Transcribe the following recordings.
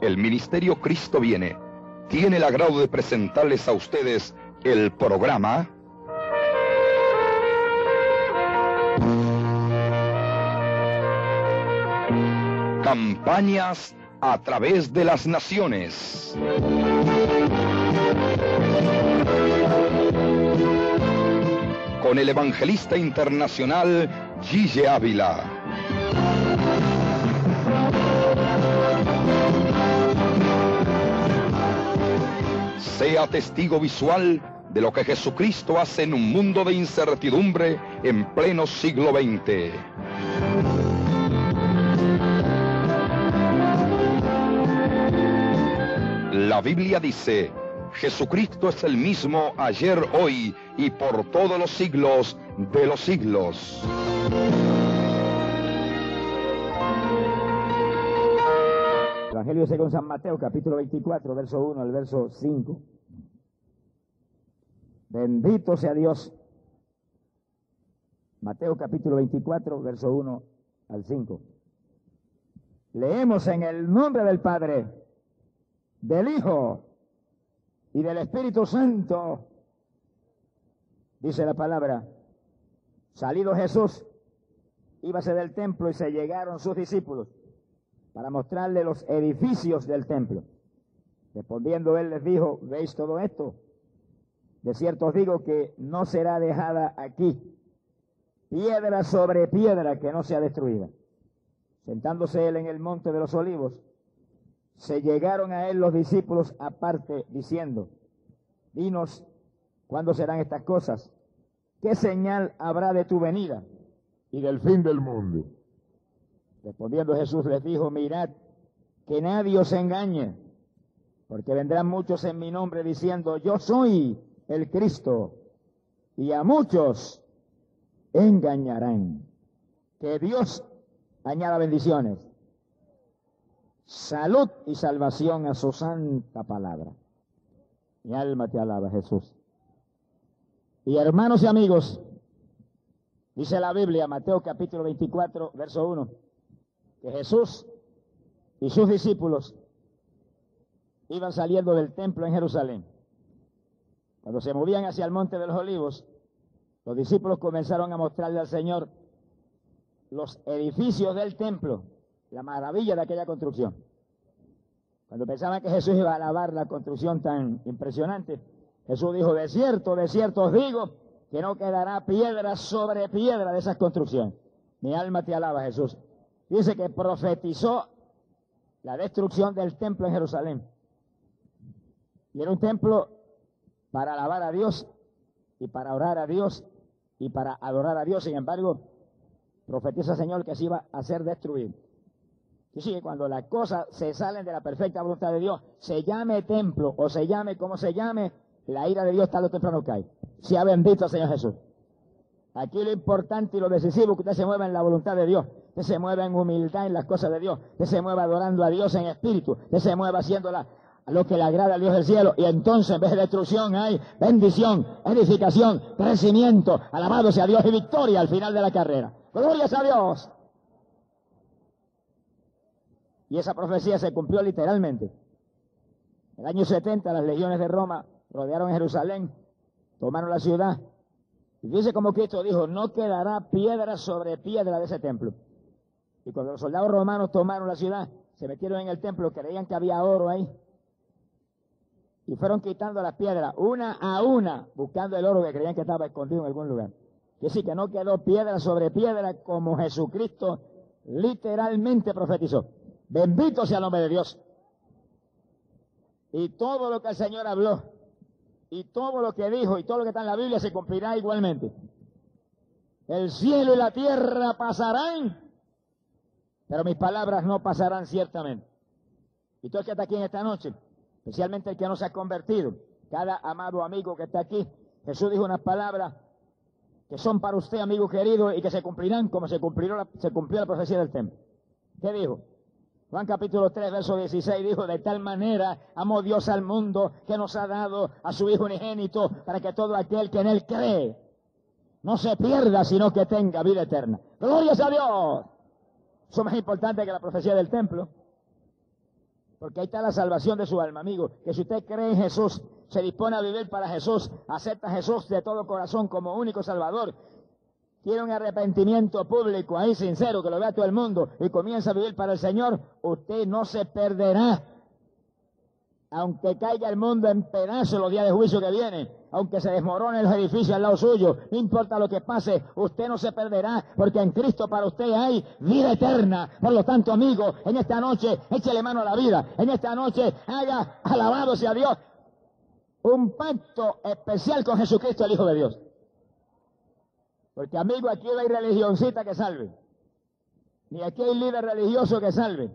el Ministerio Cristo viene tiene el agrado de presentarles a ustedes el programa Campañas a través de las naciones. Con el evangelista internacional Gille Ávila. Sea testigo visual de lo que Jesucristo hace en un mundo de incertidumbre en pleno siglo XX. La Biblia dice, Jesucristo es el mismo ayer, hoy y por todos los siglos de los siglos. Evangelio según San Mateo, capítulo 24, verso 1 al verso 5. Bendito sea Dios. Mateo capítulo 24, verso 1 al 5. Leemos en el nombre del Padre, del Hijo y del Espíritu Santo. Dice la palabra, salido Jesús, íbase del templo y se llegaron sus discípulos para mostrarle los edificios del templo. Respondiendo él les dijo, ¿veis todo esto? De cierto os digo que no será dejada aquí piedra sobre piedra que no sea destruida. Sentándose él en el monte de los olivos, se llegaron a él los discípulos aparte diciendo, dinos, ¿cuándo serán estas cosas? ¿Qué señal habrá de tu venida y del fin del mundo? Respondiendo Jesús les dijo, mirad, que nadie os engañe, porque vendrán muchos en mi nombre diciendo, yo soy el Cristo, y a muchos engañarán. Que Dios añada bendiciones, salud y salvación a su santa palabra. Mi alma te alaba, Jesús. Y hermanos y amigos, dice la Biblia, Mateo capítulo 24, verso 1, que Jesús y sus discípulos iban saliendo del templo en Jerusalén. Cuando se movían hacia el monte de los olivos, los discípulos comenzaron a mostrarle al Señor los edificios del templo, la maravilla de aquella construcción. Cuando pensaban que Jesús iba a alabar la construcción tan impresionante, Jesús dijo, de cierto, de cierto os digo, que no quedará piedra sobre piedra de esas construcciones. Mi alma te alaba, Jesús. Dice que profetizó la destrucción del templo en Jerusalén. Y era un templo para alabar a Dios y para orar a Dios y para adorar a Dios. Sin embargo, profetiza Señor que se iba a ser destruido. Y sí, cuando las cosas se salen de la perfecta voluntad de Dios, se llame templo o se llame como se llame, la ira de Dios tarde o temprano cae. Sea bendito Señor Jesús. Aquí lo importante y lo decisivo es que usted se mueva en la voluntad de Dios, que se mueva en humildad en las cosas de Dios, que se mueva adorando a Dios en espíritu, que se mueva haciéndola a lo que le agrada al Dios del cielo. Y entonces en vez de destrucción hay bendición, edificación, crecimiento, alabado sea Dios y victoria al final de la carrera. Gloria a Dios. Y esa profecía se cumplió literalmente. En el año 70 las legiones de Roma rodearon Jerusalén, tomaron la ciudad. Y dice como Cristo dijo, no quedará piedra sobre piedra de ese templo. Y cuando los soldados romanos tomaron la ciudad, se metieron en el templo, creían que había oro ahí. Y fueron quitando las piedras, una a una, buscando el oro que creían que estaba escondido en algún lugar. Que decir, que no quedó piedra sobre piedra como Jesucristo literalmente profetizó. Bendito sea el nombre de Dios. Y todo lo que el Señor habló, y todo lo que dijo, y todo lo que está en la Biblia se cumplirá igualmente. El cielo y la tierra pasarán, pero mis palabras no pasarán ciertamente. Y todo el que está aquí en esta noche, especialmente el que no se ha convertido, cada amado amigo que está aquí, Jesús dijo unas palabras que son para usted, amigo querido, y que se cumplirán como se cumplió la, se cumplió la profecía del templo. ¿Qué dijo? Juan capítulo 3, verso 16 dijo, de tal manera amó Dios al mundo que nos ha dado a su Hijo unigénito para que todo aquel que en Él cree no se pierda, sino que tenga vida eterna. Gloria a Dios. Eso es más importante que la profecía del templo. Porque ahí está la salvación de su alma, amigo. Que si usted cree en Jesús, se dispone a vivir para Jesús, acepta a Jesús de todo corazón como único Salvador, tiene un arrepentimiento público ahí sincero que lo vea todo el mundo y comienza a vivir para el Señor, usted no se perderá. Aunque caiga el mundo en pedazos los días de juicio que vienen, aunque se desmorone los edificios al lado suyo, no importa lo que pase, usted no se perderá, porque en Cristo para usted hay vida eterna. Por lo tanto, amigo, en esta noche échele mano a la vida, en esta noche haga alabado sea Dios, un pacto especial con Jesucristo, el Hijo de Dios. Porque amigo, aquí no hay religioncita que salve. Ni aquí hay líder religioso que salve.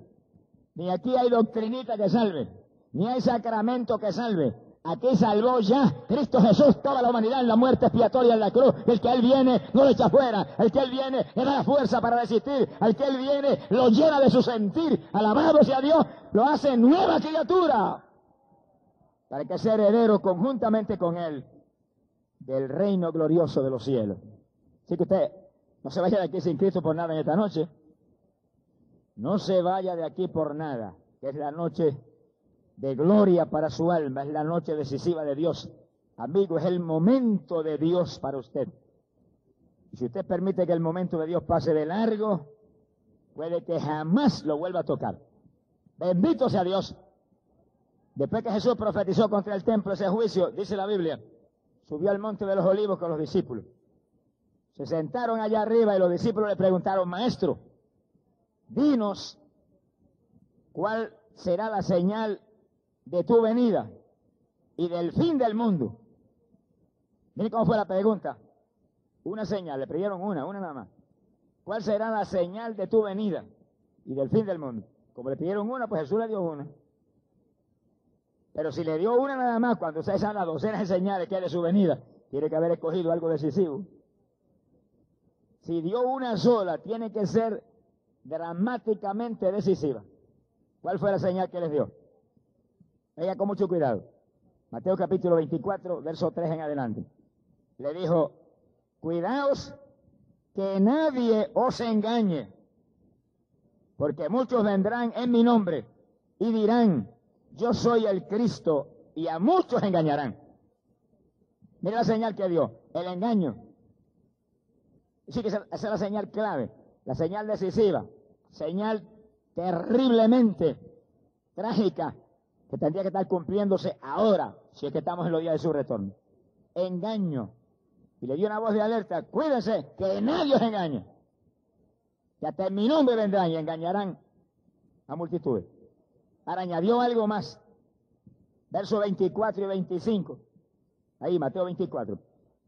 Ni aquí hay doctrinita que salve. Ni hay sacramento que salve. Aquí salvó ya Cristo Jesús toda la humanidad en la muerte expiatoria en la cruz. El que Él viene no lo echa fuera. El que Él viene le da la fuerza para resistir. El que Él viene lo llena de su sentir. Alabado sea Dios. Lo hace nueva criatura. Para que sea heredero conjuntamente con Él del reino glorioso de los cielos. Así que usted no se vaya de aquí sin Cristo por nada en esta noche. No se vaya de aquí por nada, que es la noche de gloria para su alma, es la noche decisiva de Dios. Amigo, es el momento de Dios para usted. Y si usted permite que el momento de Dios pase de largo, puede que jamás lo vuelva a tocar. Bendito sea Dios. Después que Jesús profetizó contra el templo ese juicio, dice la Biblia, subió al monte de los olivos con los discípulos. Se sentaron allá arriba y los discípulos le preguntaron, maestro, dinos cuál será la señal de tu venida y del fin del mundo. Miren cómo fue la pregunta. Una señal, le pidieron una, una nada más. ¿Cuál será la señal de tu venida y del fin del mundo? Como le pidieron una, pues Jesús le dio una. Pero si le dio una nada más, cuando ustedes saben las docenas de señales que hay de su venida, tiene que haber escogido algo decisivo. Si dio una sola, tiene que ser dramáticamente decisiva. ¿Cuál fue la señal que les dio? Ella con mucho cuidado. Mateo capítulo 24, verso 3 en adelante. Le dijo, cuidaos que nadie os engañe, porque muchos vendrán en mi nombre y dirán, yo soy el Cristo, y a muchos engañarán. Mira la señal que dio, el engaño. Sí que esa es la señal clave, la señal decisiva, señal terriblemente trágica que tendría que estar cumpliéndose ahora, si es que estamos en los días de su retorno. Engaño. Y le dio una voz de alerta, cuídense, que nadie os engañe. Que hasta en mi nombre vendrán y engañarán a multitudes. Ahora añadió algo más. Versos 24 y 25. Ahí, Mateo 24.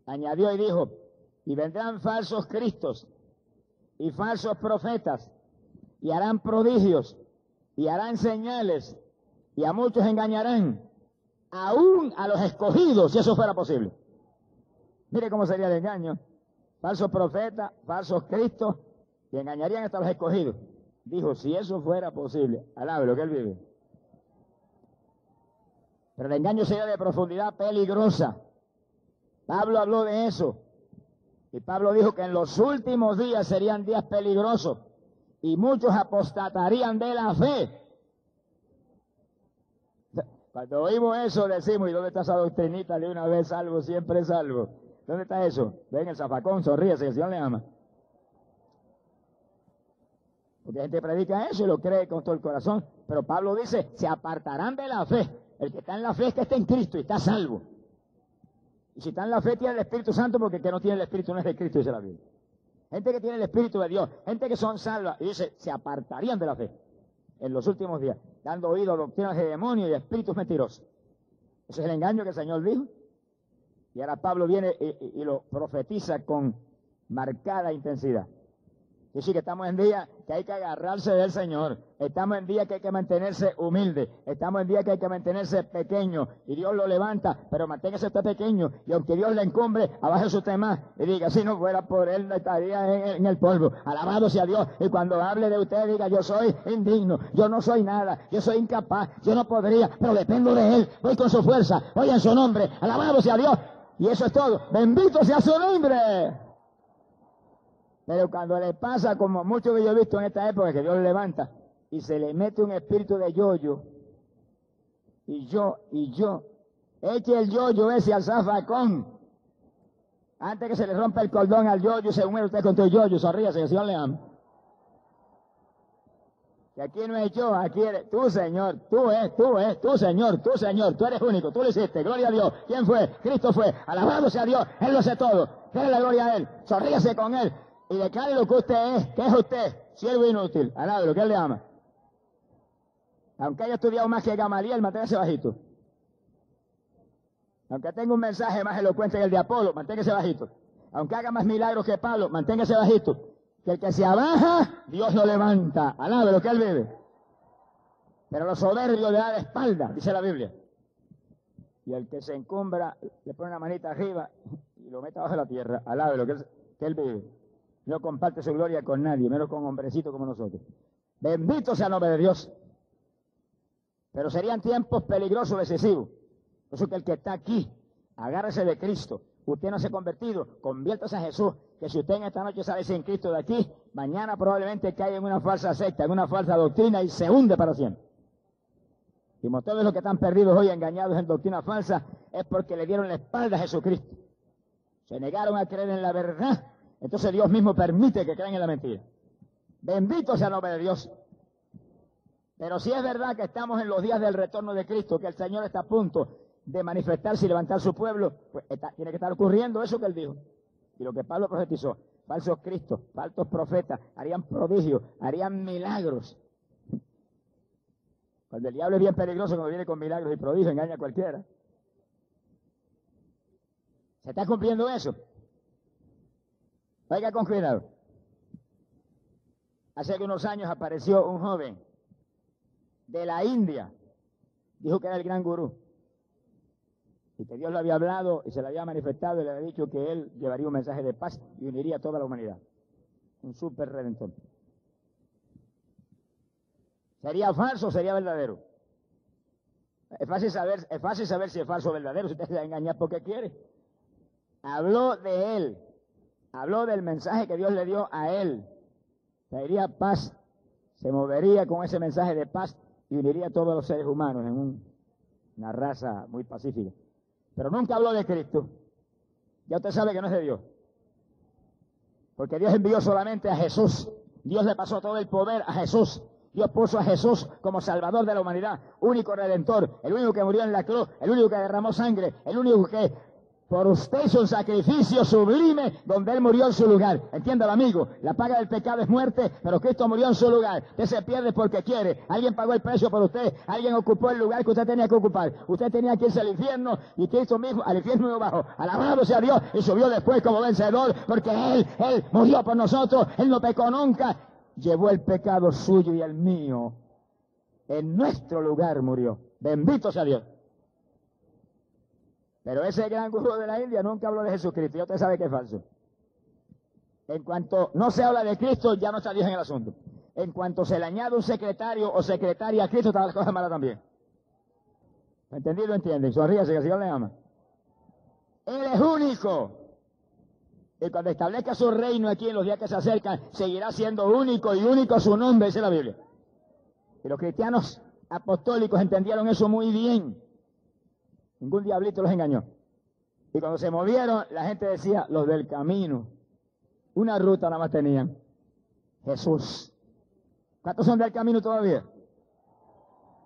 Añadió y dijo, y vendrán falsos cristos y falsos profetas y harán prodigios y harán señales y a muchos engañarán, aún a los escogidos, si eso fuera posible. Mire cómo sería el engaño. Falsos profetas, falsos cristos, y engañarían hasta los escogidos. Dijo, si eso fuera posible, alabe lo que él vive. Pero el engaño sería de profundidad peligrosa. Pablo habló de eso. Y Pablo dijo que en los últimos días serían días peligrosos y muchos apostatarían de la fe. Cuando oímos eso decimos, ¿y dónde está esa doctrinita de una vez salvo, siempre salvo? ¿Dónde está eso? Ven el zafacón, sonríese, el Señor le ama. Porque la gente predica eso y lo cree con todo el corazón. Pero Pablo dice, se apartarán de la fe. El que está en la fe es que está en Cristo y está salvo. Y si está en la fe tiene el Espíritu Santo porque que no tiene el Espíritu no es de Cristo, dice la Biblia. Gente que tiene el Espíritu de Dios, gente que son salvas, y dice, se apartarían de la fe en los últimos días, dando oído a doctrinas de demonios y espíritus mentirosos. Ese es el engaño que el Señor dijo. Y ahora Pablo viene y lo profetiza con marcada intensidad. Y sí que estamos en día que hay que agarrarse del Señor. Estamos en día que hay que mantenerse humilde. Estamos en día que hay que mantenerse pequeño. Y Dios lo levanta, pero manténgase usted pequeño. Y aunque Dios le encumbre, abajo usted más. Y diga, si no fuera por él, estaría en, el polvo. Alabado sea Dios. Y cuando hable de usted, diga, yo soy indigno. Yo no soy nada. Yo soy incapaz. Yo no podría, pero dependo de él. Voy con su fuerza. Voy en su nombre. Alabado sea Dios. Y eso es todo. Bendito sea su nombre. Pero cuando le pasa, como mucho que yo he visto en esta época, que Dios le levanta y se le mete un espíritu de yoyo, y yo, y yo. Eche el yoyo ese al zafacón. Antes que se le rompa el cordón al yoyo, se muere usted con tu yoyo, sonríase, que el Señor le ama. Que aquí no es yo, aquí eres tú, Señor, tú es, tú es, tú, Señor, tú, Señor, tú eres único, tú lo hiciste, gloria a Dios. ¿Quién fue? Cristo fue, alabado sea Dios, Él lo hace todo, déle la gloria a Él, sonríase con Él y declare lo que usted es, que es usted, siervo inútil, lo que Él le ama. Aunque haya estudiado más que Gamaliel, manténgase bajito. Aunque tenga un mensaje más elocuente que el de Apolo, manténgase bajito. Aunque haga más milagros que Pablo, manténgase bajito. Que el que se abaja, Dios lo levanta. Alabe lo que él vive. Pero los soberbios le da la espalda, dice la Biblia. Y el que se encumbra, le pone una manita arriba y lo mete abajo de la tierra. Alabe lo que él, que él vive. No comparte su gloria con nadie, menos con hombrecitos como nosotros. Bendito sea el nombre de Dios. Pero serían tiempos peligrosos, excesivos. Por eso que el que está aquí, agárrese de Cristo. Usted no se ha convertido, conviértase a Jesús. Que si usted en esta noche sale sin Cristo de aquí, mañana probablemente cae en una falsa secta, en una falsa doctrina y se hunde para siempre. Y todos los que están perdidos hoy, engañados en doctrina falsa, es porque le dieron la espalda a Jesucristo. Se negaron a creer en la verdad. Entonces Dios mismo permite que crean en la mentira. Bendito sea el nombre de Dios. Pero si es verdad que estamos en los días del retorno de Cristo, que el Señor está a punto de manifestarse y levantar su pueblo, pues tiene que estar ocurriendo eso que él dijo. Y lo que Pablo profetizó, falsos cristos, falsos profetas, harían prodigios, harían milagros. Cuando el diablo es bien peligroso, cuando viene con milagros y prodigios, engaña a cualquiera. ¿Se está cumpliendo eso? Oiga con cuidado. Hace algunos años apareció un joven de la India. Dijo que era el gran gurú. Y que Dios le había hablado y se le había manifestado y le había dicho que él llevaría un mensaje de paz y uniría a toda la humanidad. Un super redentor. ¿Sería falso o sería verdadero? Es fácil saber, es fácil saber si es falso o verdadero, si usted se va a engañar porque quiere. Habló de él, habló del mensaje que Dios le dio a él. Traería paz, se movería con ese mensaje de paz y uniría a todos los seres humanos en una raza muy pacífica. Pero nunca habló de Cristo. Ya usted sabe que no es de Dios. Porque Dios envió solamente a Jesús. Dios le pasó todo el poder a Jesús. Dios puso a Jesús como Salvador de la humanidad, único redentor, el único que murió en la cruz, el único que derramó sangre, el único que por usted es un sacrificio sublime donde Él murió en su lugar. Entiéndalo, amigo. La paga del pecado es muerte, pero Cristo murió en su lugar. Usted se pierde porque quiere. Alguien pagó el precio por usted. Alguien ocupó el lugar que usted tenía que ocupar. Usted tenía que irse al infierno y Cristo mismo al infierno bajo. Alabado sea Dios y subió después como vencedor porque Él, Él murió por nosotros. Él no pecó nunca. Llevó el pecado suyo y el mío. En nuestro lugar murió. Bendito sea Dios. Pero ese gran gurú de la India nunca habló de Jesucristo. Y usted sabe que es falso. En cuanto no se habla de Cristo, ya no está Dios en el asunto. En cuanto se le añade un secretario o secretaria a Cristo, está la cosa mala también. ¿Entendido? ¿Entienden? Sonríase que el Señor le ama. Él es único. Y cuando establezca su reino aquí en los días que se acercan, seguirá siendo único y único su nombre, dice la Biblia. Y los cristianos apostólicos entendieron eso muy bien. Ningún diablito los engañó. Y cuando se movieron, la gente decía, los del camino. Una ruta nada más tenían. Jesús. ¿Cuántos son del camino todavía?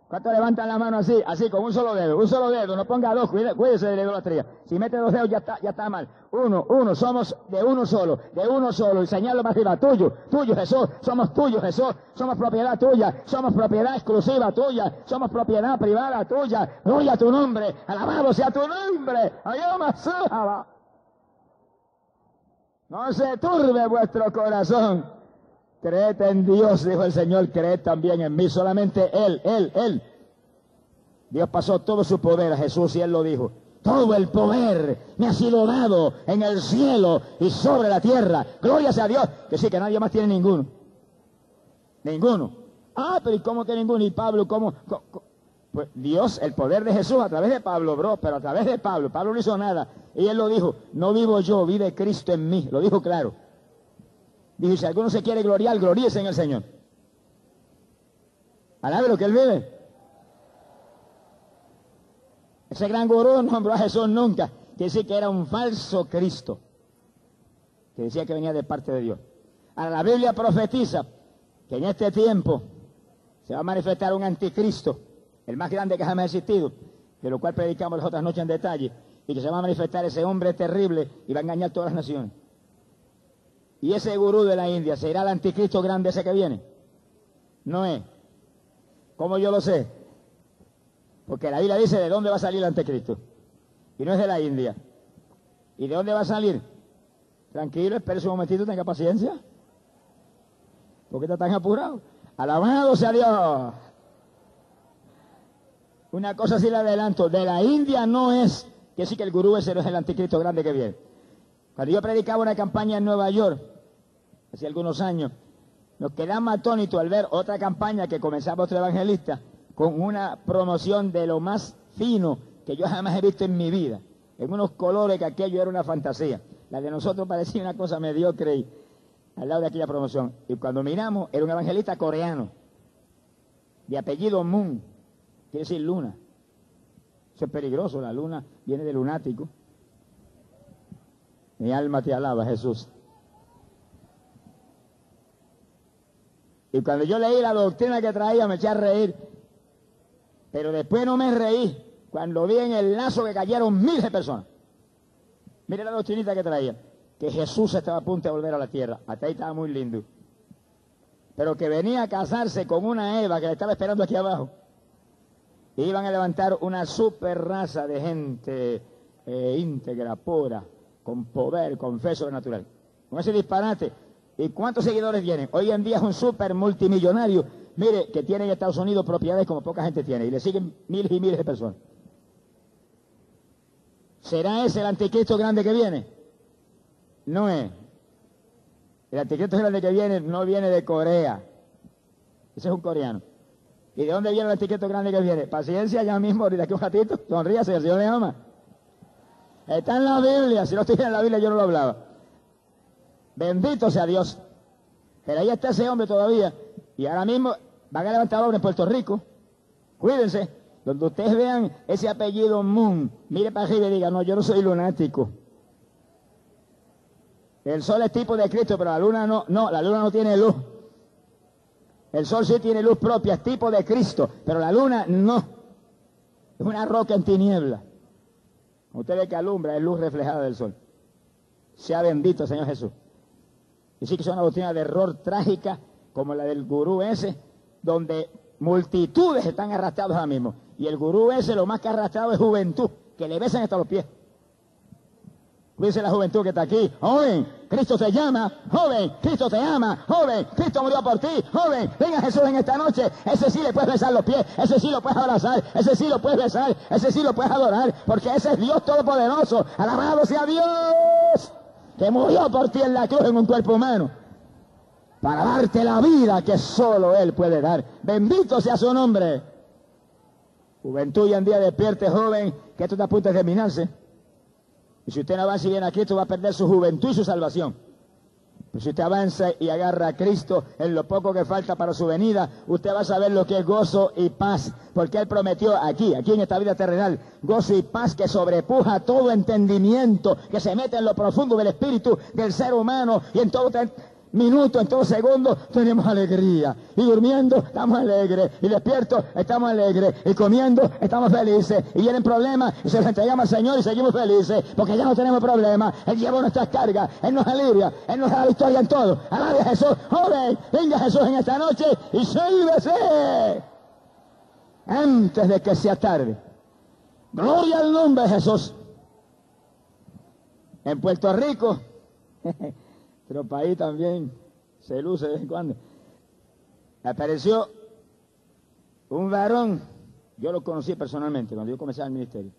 ¿Cuántos levantan la mano así? Así, con un solo dedo. Un solo dedo. No ponga dos. Cuídese de la idolatría. Si mete dos dedos ya está, ya está mal. Uno, uno. Somos de uno solo. De uno solo. Y señalo más arriba. Tuyo. Tuyo, Jesús. Somos tuyos, Jesús. Somos propiedad tuya. Somos propiedad exclusiva tuya. Somos propiedad privada tuya. Tuya tu nombre. Alabado sea tu nombre. No se turbe vuestro corazón. Creed en Dios, dijo el Señor, creed también en mí. Solamente Él, Él, Él. Dios pasó todo su poder a Jesús y Él lo dijo. Todo el poder me ha sido dado en el cielo y sobre la tierra. Gloria sea a Dios. Que sí, que nadie más tiene ninguno. Ninguno. Ah, pero ¿y cómo que ninguno? ¿Y Pablo cómo? Pues Dios, el poder de Jesús a través de Pablo, bro, pero a través de Pablo. Pablo no hizo nada. Y él lo dijo, no vivo yo, vive Cristo en mí. Lo dijo claro. Dijo, si alguno se quiere gloriar, gloríese en el Señor. Alabe lo que él vive. Ese gran gurú no nombró a Jesús nunca. Quiere decir que era un falso Cristo. Que decía que venía de parte de Dios. Ahora la Biblia profetiza que en este tiempo se va a manifestar un anticristo, el más grande que jamás ha existido, de lo cual predicamos las otras noches en detalle, y que se va a manifestar ese hombre terrible y va a engañar a todas las naciones. Y ese gurú de la India será el anticristo grande ese que viene. No es. ¿Cómo yo lo sé? Porque la Biblia dice de dónde va a salir el anticristo. Y no es de la India. ¿Y de dónde va a salir? Tranquilo, espere un momentito, tenga paciencia. ¿Por qué está tan apurado? Alabado sea Dios. Una cosa sí le adelanto, de la India no es que sí que el gurú ese no es el anticristo grande que viene. Cuando yo predicaba una campaña en Nueva York, hace algunos años, nos quedamos atónitos al ver otra campaña que comenzaba otro evangelista con una promoción de lo más fino que yo jamás he visto en mi vida, en unos colores que aquello era una fantasía. La de nosotros parecía una cosa mediocre al lado de aquella promoción. Y cuando miramos, era un evangelista coreano, de apellido Moon, quiere decir luna. Eso es peligroso, la luna viene de lunático. Mi alma te alaba, Jesús. Y cuando yo leí la doctrina que traía me eché a reír. Pero después no me reí cuando vi en el lazo que cayeron miles de personas. Mire la doctrinita que traía. Que Jesús estaba a punto de volver a la tierra. Hasta ahí estaba muy lindo. Pero que venía a casarse con una Eva que le estaba esperando aquí abajo. Y iban a levantar una super raza de gente eh, íntegra, pura, con poder, con fe sobrenatural. Con ese disparate. ¿Y cuántos seguidores tienen? Hoy en día es un super multimillonario. Mire, que tiene en Estados Unidos propiedades como poca gente tiene. Y le siguen miles y miles de personas. ¿Será ese el anticristo grande que viene? No es. El anticristo grande que viene no viene de Corea. Ese es un coreano. ¿Y de dónde viene el anticristo grande que viene? Paciencia ya mismo, ahorita aquí un ratito. Sonríase, el Señor le ama. Está en la Biblia. Si no estuviera en la Biblia, yo no lo hablaba. Bendito sea Dios. Pero ahí está ese hombre todavía. Y ahora mismo van a levantar obra en Puerto Rico. Cuídense. Donde ustedes vean ese apellido Moon, mire para arriba y diga, no, yo no soy lunático. El sol es tipo de Cristo, pero la luna no, no, la luna no tiene luz. El sol sí tiene luz propia, es tipo de Cristo, pero la luna no. Es una roca en tiniebla. Usted ve que alumbra, es luz reflejada del sol. Sea bendito, Señor Jesús. Y sí que es una doctrina de error trágica, como la del gurú ese, donde multitudes están arrastrados ahora mismo. Y el gurú ese lo más que ha arrastrado es juventud, que le besan hasta los pies. Dice la juventud que está aquí, joven, Cristo te llama, joven, Cristo te ama, joven, Cristo murió por ti, joven, venga Jesús en esta noche, ese sí le puedes besar los pies, ese sí lo puedes abrazar, ese sí lo puedes besar, ese sí lo puedes adorar, porque ese es Dios Todopoderoso, alabado sea Dios, que murió por ti en la cruz en un cuerpo humano, para darte la vida que solo Él puede dar. Bendito sea su nombre. Juventud y en día despierte, joven, que esto está a punto de terminarse. Y si usted no avanza y viene a Cristo, va a perder su juventud y su salvación. Si usted avanza y agarra a Cristo en lo poco que falta para su venida, usted va a saber lo que es gozo y paz. Porque Él prometió aquí, aquí en esta vida terrenal, gozo y paz que sobrepuja todo entendimiento, que se mete en lo profundo del espíritu del ser humano y en todo minutos, en todos segundos, tenemos alegría. Y durmiendo, estamos alegres. Y despiertos, estamos alegres. Y comiendo, estamos felices. Y vienen problemas, y se los entregamos al Señor y seguimos felices. Porque ya no tenemos problemas. Él lleva nuestras cargas. Él nos alivia. Él nos da victoria en todo. Alabe a Jesús. Joven, venga Jesús en esta noche y sálvese. Antes de que sea tarde. Gloria al nombre de Jesús. En Puerto Rico. Pero país también se luce de vez en cuando. Apareció un varón, yo lo conocí personalmente cuando yo comencé el ministerio.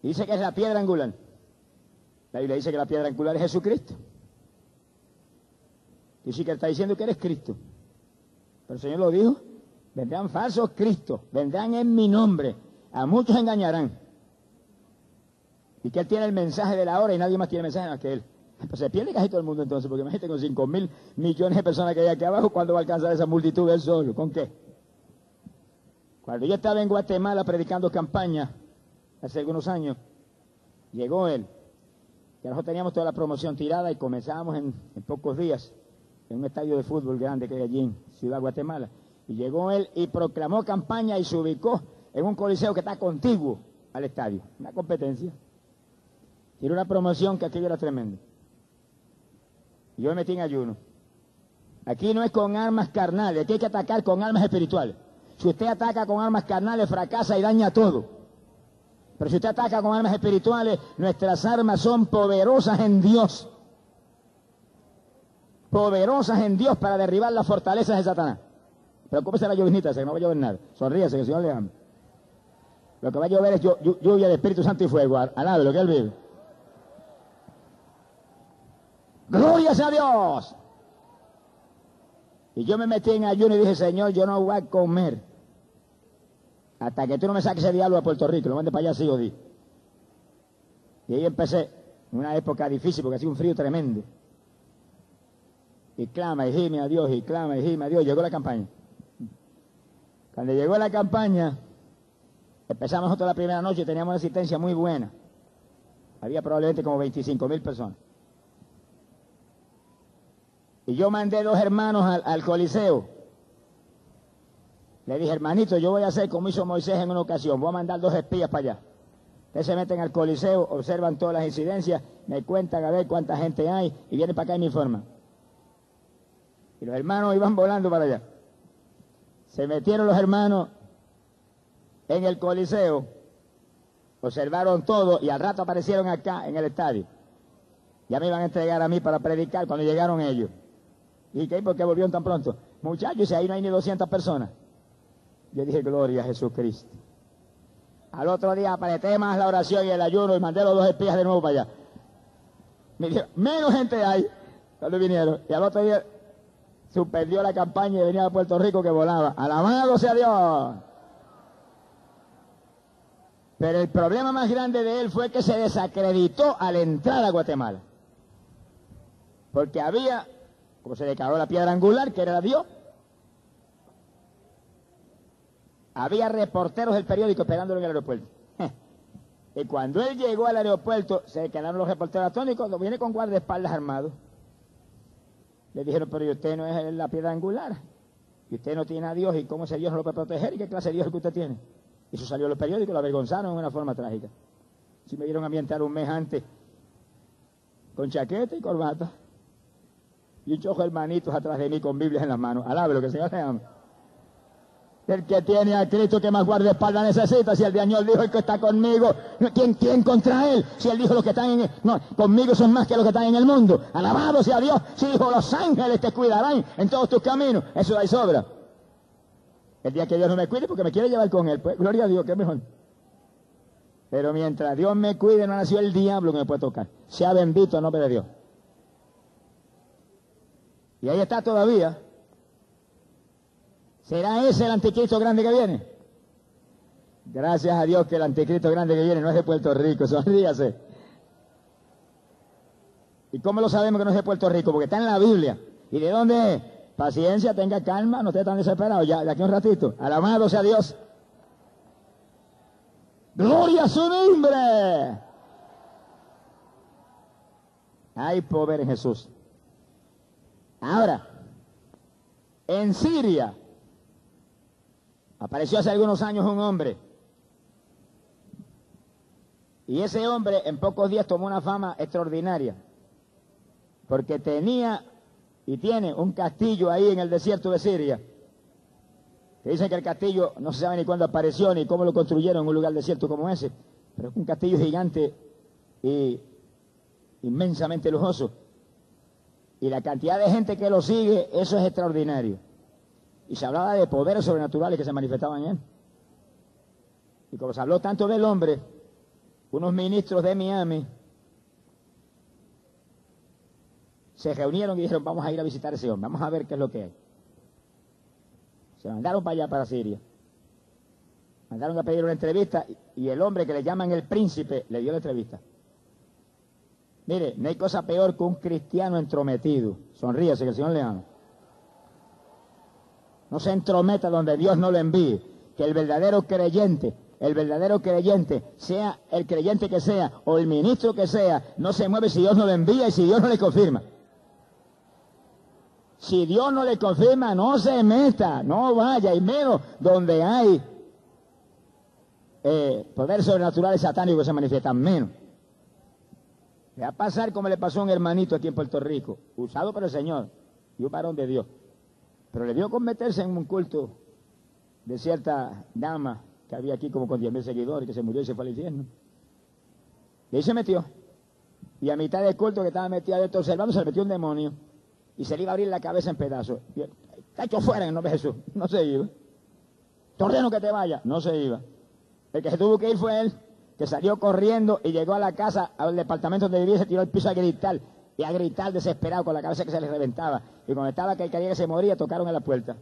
dice que es la piedra angular. La Biblia dice que la piedra angular es Jesucristo. Dice que está diciendo que eres Cristo. Pero el Señor lo dijo, vendrán falsos Cristos, vendrán en mi nombre, a muchos engañarán. Y que Él tiene el mensaje de la hora y nadie más tiene mensaje más que Él. Pues se pierde casi todo el mundo entonces, porque imagínate con 5 mil millones de personas que hay aquí abajo, ¿cuándo va a alcanzar esa multitud del solo? ¿Con qué? Cuando yo estaba en Guatemala predicando campaña, hace algunos años, llegó él, que nosotros teníamos toda la promoción tirada y comenzábamos en, en pocos días en un estadio de fútbol grande que hay allí en Ciudad Guatemala. Y llegó él y proclamó campaña y se ubicó en un coliseo que está contiguo al estadio. Una competencia. Tiene una promoción que aquello era tremendo. Yo me metí en ayuno. Aquí no es con armas carnales, aquí hay que atacar con armas espirituales. Si usted ataca con armas carnales, fracasa y daña todo. Pero si usted ataca con armas espirituales, nuestras armas son poderosas en Dios. Poderosas en Dios para derribar las fortalezas de Satanás. Preocúpese la llovinita, que no va a llover nada. Sonríese, que el Señor le ama. Lo que va a llover es lluvia de Espíritu Santo y fuego. Alabe lo que Él vive. Gloria a Dios. Y yo me metí en ayuno y dije, Señor, yo no voy a comer hasta que tú no me saques ese diablo a Puerto Rico, lo mandes para allá, sí o di. Y ahí empecé, una época difícil porque hacía un frío tremendo. Y clama y gime a Dios, y clama y gime a Dios. Llegó la campaña. Cuando llegó la campaña, empezamos nosotros la primera noche y teníamos una asistencia muy buena. Había probablemente como 25 mil personas. Y yo mandé dos hermanos al, Coliseo. Le dije, hermanito, yo voy a hacer como hizo Moisés en una ocasión. Voy a mandar dos espías para allá. Ustedes se meten al Coliseo, observan todas las incidencias, me cuentan a ver cuánta gente hay y vienen para acá y me informan. Y los hermanos iban volando para allá. Se metieron los hermanos en el Coliseo, observaron todo y al rato aparecieron acá en el estadio. Ya me iban a entregar a mí para predicar cuando llegaron ellos. ¿Y qué? ¿Por qué volvieron tan pronto? Muchachos, ahí no hay ni 200 personas. Yo dije, gloria a Jesucristo. Al otro día apreté más la oración y el ayuno y mandé los dos espías de nuevo para allá. Me dijeron, menos gente hay cuando vinieron. Y al otro día suspendió la campaña y venía a Puerto Rico que volaba. Alabado sea Dios. Pero el problema más grande de él fue que se desacreditó al entrar a Guatemala. Porque había como se declaró la piedra angular, que era Dios. Había reporteros del periódico esperándolo en el aeropuerto. y cuando él llegó al aeropuerto, se quedaron los reporteros atónicos, cuando viene con guardaespaldas armados. Le dijeron, pero usted no es la piedra angular. Y usted no tiene a Dios, ¿y cómo ese Dios no lo puede proteger? ¿Y qué clase de Dios es que usted tiene? Y eso salió en los periódicos, lo avergonzaron en una forma trágica. Si me dieron a ambientar un mes antes, con chaqueta y corbata y ocho hermanitos atrás de mí con Biblias en las manos. Alabe lo que el Señor le ama. El que tiene a Cristo que más guardaespaldas necesita. Si el de año dijo el que está conmigo, ¿quién, ¿quién contra él? Si él dijo los que están en, no, conmigo son más que los que están en el mundo. Alabado sea Dios. Si dijo los ángeles te cuidarán en todos tus caminos. Eso hay sobra. El día que Dios no me cuide porque me quiere llevar con él, pues gloria a Dios, que mejor. Pero mientras Dios me cuide, no nació el diablo que me puede tocar. Sea bendito el nombre de Dios. Y ahí está todavía. ¿Será ese el anticristo grande que viene? Gracias a Dios que el anticristo grande que viene no es de Puerto Rico, sonríase. ¿Y cómo lo sabemos que no es de Puerto Rico? Porque está en la Biblia. ¿Y de dónde es? Paciencia, tenga calma, no esté tan desesperado. Ya, de aquí un ratito. Alabado sea Dios. Gloria a su nombre. Hay poder en Jesús. Ahora, en Siria apareció hace algunos años un hombre. Y ese hombre en pocos días tomó una fama extraordinaria. Porque tenía y tiene un castillo ahí en el desierto de Siria. Que dicen que el castillo no se sabe ni cuándo apareció ni cómo lo construyeron en un lugar desierto como ese. Pero es un castillo gigante y inmensamente lujoso. Y la cantidad de gente que lo sigue, eso es extraordinario. Y se hablaba de poderes sobrenaturales que se manifestaban en él. Y como se habló tanto del hombre, unos ministros de Miami se reunieron y dijeron, vamos a ir a visitar a ese hombre, vamos a ver qué es lo que hay. Se mandaron para allá, para Siria. Mandaron a pedir una entrevista y el hombre que le llaman el príncipe le dio la entrevista. Mire, no hay cosa peor que un cristiano entrometido. Sonríese que el Señor le ama. No se entrometa donde Dios no lo envíe. Que el verdadero creyente el verdadero creyente, sea el creyente que sea o el ministro que sea, no se mueve si Dios no lo envía y si Dios no le confirma. Si Dios no le confirma, no se meta, no vaya, y menos donde hay eh, poderes sobrenaturales satánicos que se manifiestan, menos. Le va a pasar como le pasó a un hermanito aquí en Puerto Rico, usado por el Señor, y un varón de Dios. Pero le dio con meterse en un culto de cierta dama que había aquí como con 10.000 seguidores, que se murió y se fue al infierno. Y ahí se metió. Y a mitad del culto que estaba metido adentro observando, se le metió un demonio. Y se le iba a abrir la cabeza en pedazos. Hecho fuera en el nombre de Jesús. No se iba. Te que te vaya. No se iba. El que se tuvo que ir fue él, que salió corriendo y llegó a la casa, al departamento donde vivía, se tiró al piso a gritar. Y a gritar desesperado con la cabeza que se le reventaba. Y cuando estaba que el que se moría, tocaron a la puerta.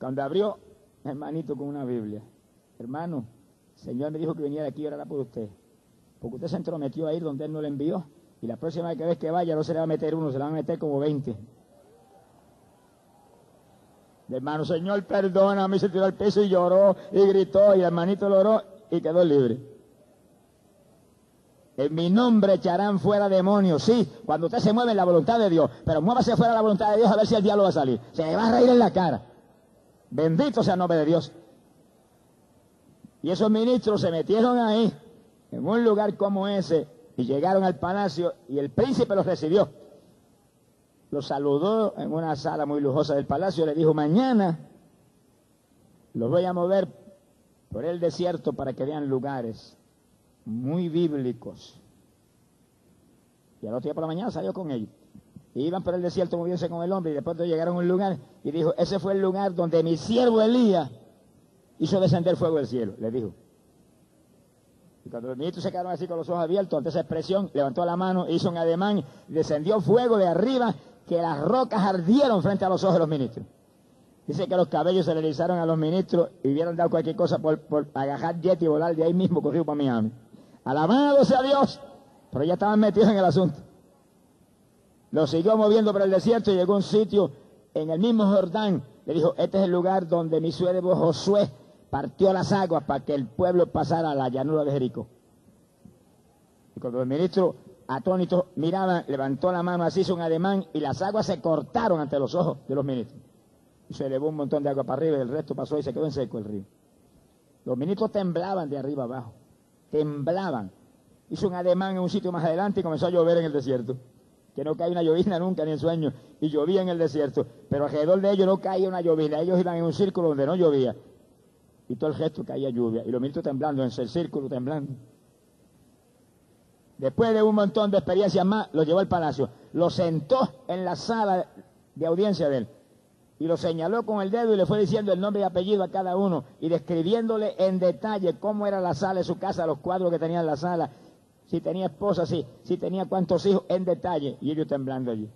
Cuando abrió, hermanito con una Biblia. Hermano, el Señor me dijo que viniera aquí y orara por usted. Porque usted se entrometió a ir donde Él no le envió. Y la próxima vez que vaya, no se le va a meter uno, se le van a meter como 20. hermano, Señor, perdóname, se tiró al piso y lloró y gritó. Y el hermanito lo oró y quedó libre. En mi nombre echarán fuera demonios. Sí, cuando usted se mueve en la voluntad de Dios. Pero muévase fuera de la voluntad de Dios a ver si el diablo va a salir. Se le va a reír en la cara. Bendito sea el nombre de Dios. Y esos ministros se metieron ahí, en un lugar como ese, y llegaron al palacio y el príncipe los recibió. Los saludó en una sala muy lujosa del palacio y le dijo, mañana los voy a mover por el desierto para que vean lugares muy bíblicos. Y al otro día por la mañana salió con ellos. Iban por el desierto moviéndose con el hombre y después llegaron a un lugar y dijo, ese fue el lugar donde mi siervo Elías hizo descender fuego del cielo, le dijo. Y cuando los ministros se quedaron así con los ojos abiertos ante esa expresión, levantó la mano, hizo un ademán, descendió fuego de arriba, que las rocas ardieron frente a los ojos de los ministros. Dice que los cabellos se le erizaron a los ministros y hubieran dado cualquier cosa por, por agajar jet y volar de ahí mismo corrido para Miami. Alabado sea Dios, pero ya estaban metidos en el asunto. Lo siguió moviendo por el desierto y llegó a un sitio en el mismo Jordán. Le dijo, este es el lugar donde mi suegro Josué partió las aguas para que el pueblo pasara a la llanura de Jericó. Y cuando el ministro atónito miraba, levantó la mano así, hizo un ademán y las aguas se cortaron ante los ojos de los ministros. Se elevó un montón de agua para arriba y el resto pasó y se quedó en seco el río. Los ministros temblaban de arriba abajo, temblaban. Hizo un ademán en un sitio más adelante y comenzó a llover en el desierto. Que no cae una llovizna nunca ni en sueño, y llovía en el desierto, pero alrededor de ellos no caía una llovizna, ellos iban en un círculo donde no llovía, y todo el gesto caía lluvia, y los ministros temblando, en el círculo temblando. Después de un montón de experiencias más, lo llevó al palacio, lo sentó en la sala de audiencia de él, y lo señaló con el dedo y le fue diciendo el nombre y apellido a cada uno, y describiéndole en detalle cómo era la sala de su casa, los cuadros que tenía en la sala, si tenía esposa, si, si tenía cuántos hijos, en detalle, y ellos temblando allí.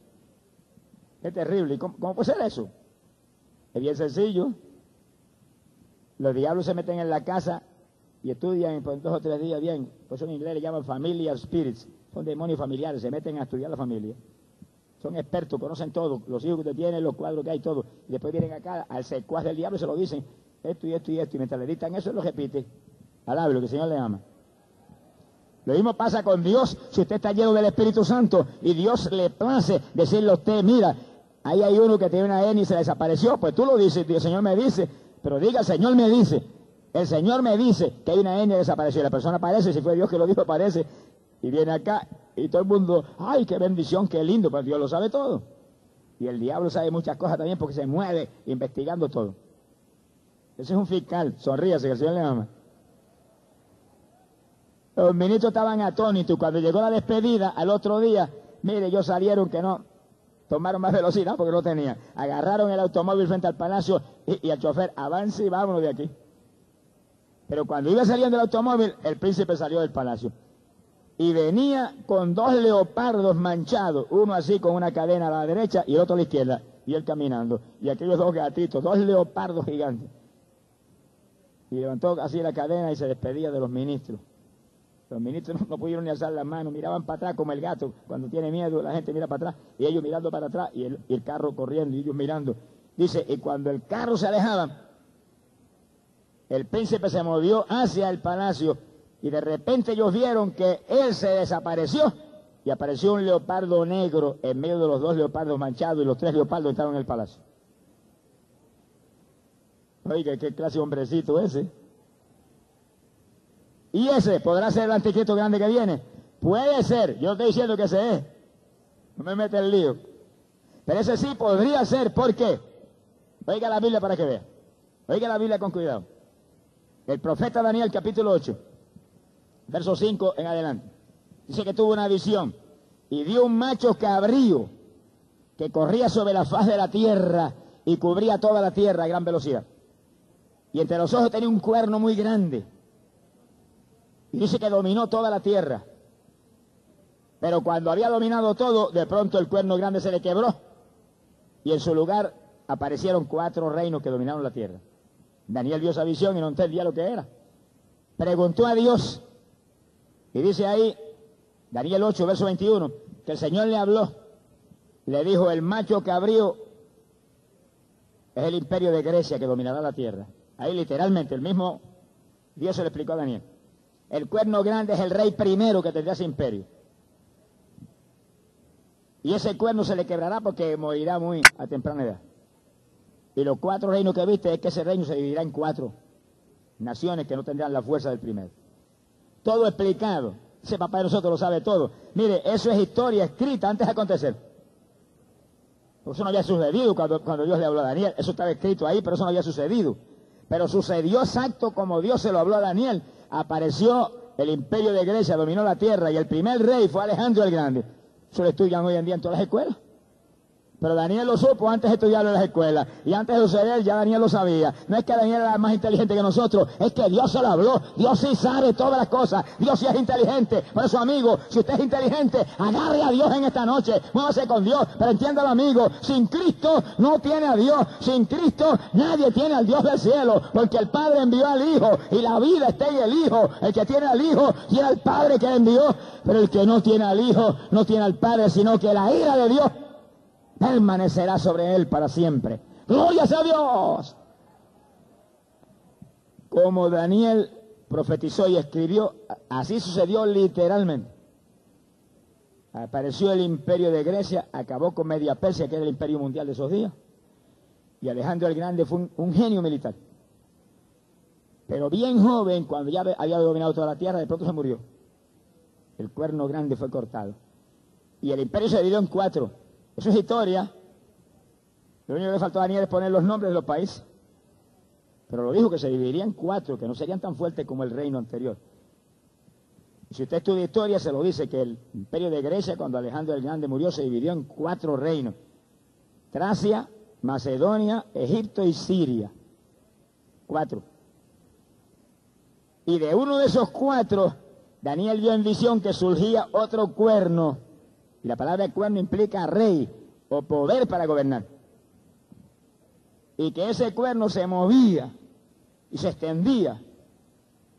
Es terrible. cómo, puede ser eso? Es bien sencillo. Los diablos se meten en la casa y estudian por dos o tres días bien. Por eso en inglés le llaman familiar spirits. Son demonios familiares, se meten a estudiar la familia. Son expertos, conocen todo, los hijos que tienen, los cuadros que hay, todo. Y después vienen acá al secuaz del diablo y se lo dicen, esto y esto y esto. Y mientras le dictan eso, lo repite. Alablo, lo que el Señor le ama. Lo mismo pasa con Dios si usted está lleno del Espíritu Santo y Dios le place decirle a usted, mira, ahí hay uno que tiene una N y se desapareció, pues tú lo dices, el Señor me dice, pero diga, el Señor me dice, el Señor me dice que hay una N y desapareció, la persona aparece, si fue Dios que lo dijo, aparece, y viene acá, y todo el mundo, ay, qué bendición, qué lindo, pues Dios lo sabe todo. Y el diablo sabe muchas cosas también porque se mueve investigando todo. Ese es un fiscal, sonríase que el Señor le ama. Los ministros estaban atónitos. Cuando llegó la despedida, al otro día, mire, ellos salieron que no, tomaron más velocidad porque no tenían. Agarraron el automóvil frente al palacio y, al chofer, avance y vámonos de aquí. Pero cuando iba saliendo el automóvil, el príncipe salió del palacio. Y venía con dos leopardos manchados, uno así con una cadena a la derecha y el otro a la izquierda, y él caminando. Y aquellos dos gatitos, dos leopardos gigantes. Y levantó así la cadena y se despedía de los ministros. Los ministros no, pudieron ni alzar las manos, miraban para atrás como el gato. Cuando tiene miedo, la gente mira para atrás y ellos mirando para atrás y el, y el carro corriendo y ellos mirando. Dice, y cuando el carro se alejaba, el príncipe se movió hacia el palacio y de repente ellos vieron que él se desapareció y apareció un leopardo negro en medio de los dos leopardos manchados y los tres leopardos entraron en el palacio. Oiga, qué clase de hombrecito ese. ¿Y ese podrá ser el anticristo grande que viene? Puede ser, yo estoy diciendo que ese es. No me mete el lío. Pero ese sí podría ser, ¿por qué? Oiga la Biblia para que vea. Oiga la Biblia con cuidado. El profeta Daniel, capítulo 8, verso 5 en adelante. Dice que tuvo una visión y vio un macho cabrío que corría sobre la faz de la tierra y cubría toda la tierra a gran velocidad. Y entre los ojos tenía un cuerno muy grande. Y dice que dominó toda la tierra. Pero cuando había dominado todo, de pronto el cuerno grande se le quebró. Y en su lugar aparecieron cuatro reinos que dominaron la tierra. Daniel vio esa visión y no entendía lo que era. Preguntó a Dios. Y dice ahí, Daniel 8, verso 21, que el Señor le habló. Le dijo, el macho cabrío es el imperio de Grecia que dominará la tierra. Ahí literalmente, el mismo Dios se lo explicó a Daniel. El cuerno grande es el rey primero que tendrá ese imperio. Y ese cuerno se le quebrará porque morirá muy a temprana edad. Y los cuatro reinos que viste es que ese reino se dividirá en cuatro naciones que no tendrán la fuerza del primero. Todo explicado. Ese papá de nosotros lo sabe todo. Mire, eso es historia escrita antes de acontecer. Eso no había sucedido cuando, Dios le habló a Daniel. Eso estaba escrito ahí, pero eso no había sucedido. Pero sucedió exacto como Dios se lo habló a Daniel. Apareció el imperio de Grecia, dominó la tierra y el primer rey fue Alejandro el Grande. Eso lo estudian hoy en día en todas las escuelas. Pero Daniel lo supo antes de estudiarlo en las escuelas. Y antes de suceder ya Daniel lo sabía. No es que Daniel era más inteligente que nosotros, es que Dios se lo habló. Dios sí sabe todas las cosas. Dios sí es inteligente. Por eso, amigo, si usted es inteligente, agarre a Dios en esta noche. Muévase con Dios. Pero entiéndalo, amigo, sin Cristo no tiene a Dios. Sin Cristo nadie tiene al Dios del cielo. Porque el Padre envió al Hijo y la vida está en el Hijo. El que tiene al Hijo tiene al Padre que envió. Pero el que no tiene al Hijo no tiene al Padre, sino que la ira de Dios permanecerá sobre él para siempre. Gloria a Dios. Como Daniel profetizó y escribió, así sucedió literalmente. Apareció el imperio de Grecia, acabó con Media Persia, que era el imperio mundial de esos días. Y Alejandro el Grande fue un, un genio militar. Pero bien joven, cuando ya había dominado toda la tierra, de pronto se murió. El cuerno grande fue cortado. Y el imperio se dividió en cuatro eso es historia. Lo único que faltó a Daniel es poner los nombres de los países. Pero lo dijo que se dividiría en cuatro, que no serían tan fuertes como el reino anterior. Y si usted estudia historia, se lo dice que el imperio de Grecia, cuando Alejandro el Grande murió, se dividió en cuatro reinos. Tracia, Macedonia, Egipto y Siria. Cuatro. Y de uno de esos cuatro, Daniel vio en visión que surgía otro cuerno y la palabra cuerno implica rey o poder para gobernar. Y que ese cuerno se movía y se extendía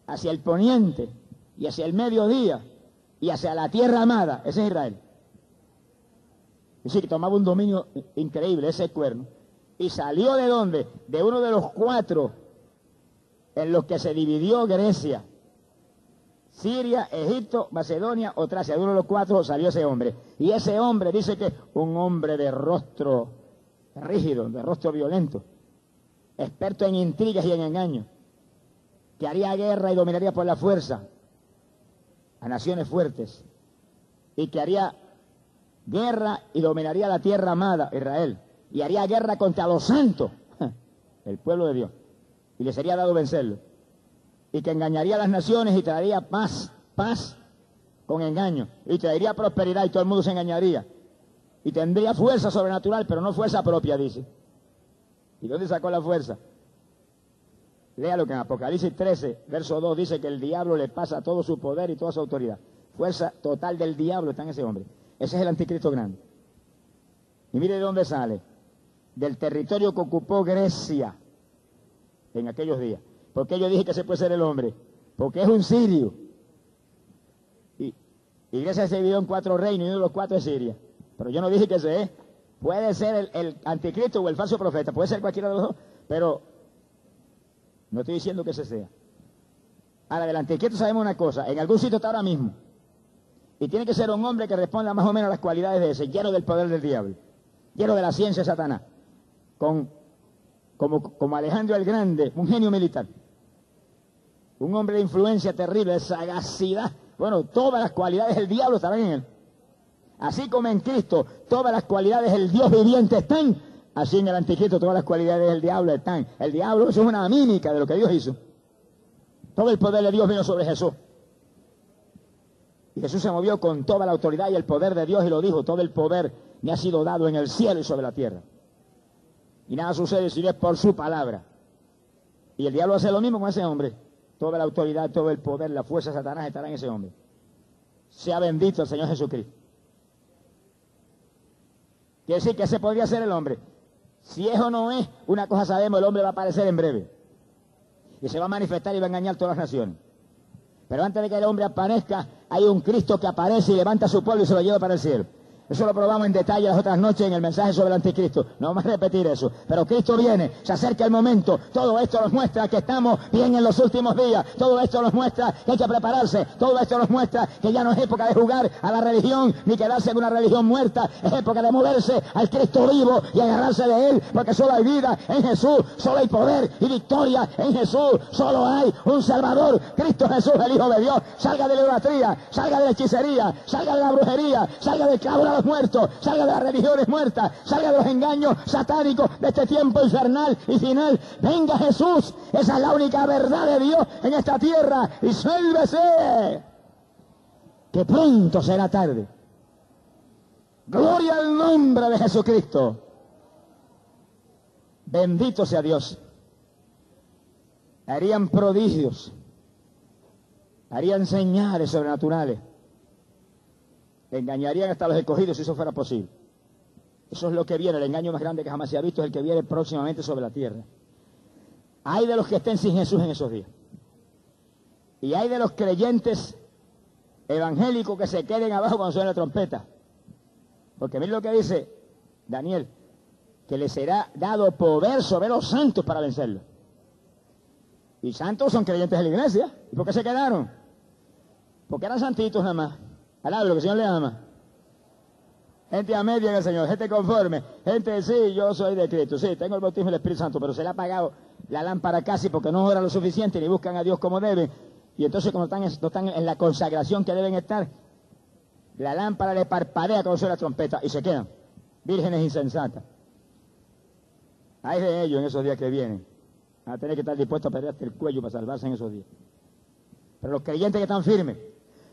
hacia el poniente y hacia el mediodía y hacia la tierra amada. Ese es Israel. Es decir, que tomaba un dominio increíble ese cuerno. ¿Y salió de dónde? De uno de los cuatro en los que se dividió Grecia. Siria, Egipto, Macedonia o Tracia. De uno de los cuatro salió ese hombre. Y ese hombre dice que un hombre de rostro rígido, de rostro violento, experto en intrigas y en engaños, que haría guerra y dominaría por la fuerza a naciones fuertes, y que haría guerra y dominaría la tierra amada, Israel, y haría guerra contra los santos, el pueblo de Dios, y le sería dado vencerlo y que engañaría a las naciones y traería paz, paz con engaño, y traería prosperidad y todo el mundo se engañaría. Y tendría fuerza sobrenatural, pero no fuerza propia, dice. ¿Y dónde sacó la fuerza? Léalo que en Apocalipsis 13, verso 2 dice que el diablo le pasa todo su poder y toda su autoridad. Fuerza total del diablo está en ese hombre. Ese es el anticristo grande. Y mire de dónde sale. Del territorio que ocupó Grecia en aquellos días. ¿Por qué yo dije que se puede ser el hombre? Porque es un sirio. Y Iglesia se dividió en cuatro reinos y uno de los cuatro es Siria. Pero yo no dije que ese es. Puede ser el, anticristo o el falso profeta, puede ser cualquiera de los dos. Pero No estoy diciendo que ese sea. Ahora, del anticristo sabemos una cosa, en algún sitio está ahora mismo. Y tiene que ser un hombre que responda más o menos a las cualidades de ese, lleno del poder del diablo, lleno de la ciencia de Satanás, como Alejandro el Grande, un genio militar. Un hombre de influencia terrible, sagacidad. Bueno, todas las cualidades del diablo estarán en él. Así como en Cristo todas las cualidades del Dios viviente están, así en el anticristo todas las cualidades del diablo están. El diablo es una mímica de lo que Dios hizo. Todo el poder de Dios vino sobre Jesús. Y Jesús se movió con toda la autoridad y el poder de Dios y lo dijo, todo el poder me ha sido dado en el cielo y sobre la tierra. Y nada sucede si no es por su palabra. Y el diablo hace lo mismo con ese hombre. Toda la autoridad, todo el poder, la fuerza de Satanás estará en ese hombre. Sea bendito el Señor Jesucristo. Quiere decir que ese podría ser el hombre. Si eso no es, una cosa sabemos, el hombre va a aparecer en breve. Y se va a manifestar y va a engañar todas las naciones. Pero antes de que el hombre aparezca, hay un Cristo que aparece y levanta a su pueblo y se lo lleva para el cielo. Eso lo probamos en detalle las otras noches en el mensaje sobre el anticristo. No vamos a repetir eso. Pero Cristo viene, se acerca el momento. Todo esto nos muestra que estamos bien en los últimos días. Todo esto nos muestra que hay que prepararse. Todo esto nos muestra que ya no es época de jugar a la religión ni quedarse en una religión muerta. Es época de moverse al Cristo vivo y agarrarse de Él. Porque solo hay vida en Jesús. Solo hay poder y victoria en Jesús. Solo hay un Salvador. Cristo Jesús, el Hijo de Dios. Salga de la idolatría, salga de la hechicería, salga de la brujería, salga del clavo muertos, salga de las religiones muertas, salga de los engaños satánicos de este tiempo infernal y final. Venga Jesús, esa es la única verdad de Dios en esta tierra y sálvese. Que pronto será tarde. Gloria al nombre de Jesucristo. Bendito sea Dios. Harían prodigios, harían señales sobrenaturales engañarían hasta los escogidos si eso fuera posible. Eso es lo que viene, el engaño más grande que jamás se ha visto es el que viene próximamente sobre la tierra. Hay de los que estén sin Jesús en esos días. Y hay de los creyentes evangélicos que se queden abajo cuando suene la trompeta. Porque miren lo que dice Daniel, que le será dado poder sobre los santos para vencerlo. Y santos son creyentes de la iglesia. ¿Y por qué se quedaron? Porque eran santitos nada más. Alaba lo que el Señor le ama. Gente a media en el Señor, gente conforme, gente, sí, yo soy de Cristo, sí, tengo el bautismo del Espíritu Santo, pero se le ha apagado la lámpara casi porque no ora lo suficiente ni buscan a Dios como deben. Y entonces cuando están, están en la consagración que deben estar, la lámpara le parpadea cuando suena la trompeta y se quedan vírgenes insensatas. Hay de ellos en esos días que vienen. Van a tener que estar dispuestos a perder hasta el cuello para salvarse en esos días. Pero los creyentes que están firmes,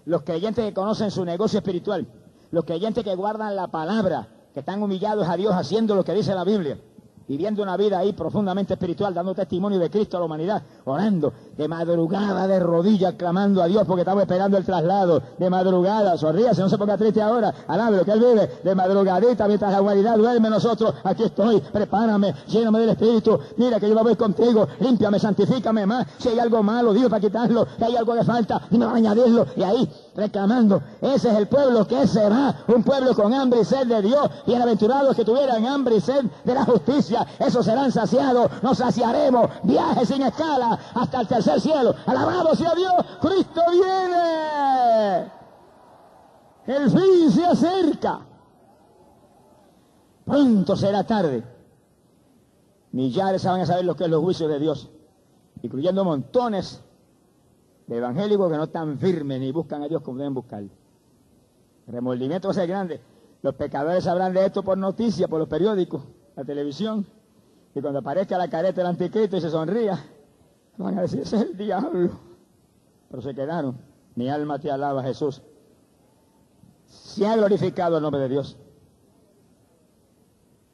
los creyentes que conocen su negocio espiritual, los creyentes que guardan la palabra, que están humillados a Dios haciendo lo que dice la Biblia, viviendo una vida ahí profundamente espiritual, dando testimonio de Cristo a la humanidad, orando, de madrugada, de rodillas, clamando a Dios porque estamos esperando el traslado, de madrugada, sonríase, no se ponga triste ahora, alabe lo que Él vive, de madrugadita, mientras la humanidad duerme nosotros, aquí estoy, prepárame, lléname del Espíritu, mira que yo voy contigo, límpiame, santifícame más, si hay algo malo, Dios para quitarlo, si hay algo que falta, dime para añadirlo, y ahí, reclamando, ese es el pueblo que será, un pueblo con hambre y sed de Dios, bienaventurados que tuvieran hambre y sed de la justicia, esos serán saciados, nos saciaremos, viajes sin escala, hasta el tercer el cielo. Alabado sea Dios, Cristo viene. El fin se acerca. Pronto será tarde. Millares van a saber lo que es los juicios de Dios, incluyendo montones de evangélicos que no están firmes ni buscan a Dios como deben buscarlo. El remordimiento va a ser grande. Los pecadores sabrán de esto por noticias, por los periódicos, la televisión. Y cuando aparezca la careta del anticristo y se sonría, Van a decir, es el diablo. Pero se quedaron. Mi alma te alaba, Jesús. Se ha glorificado el nombre de Dios.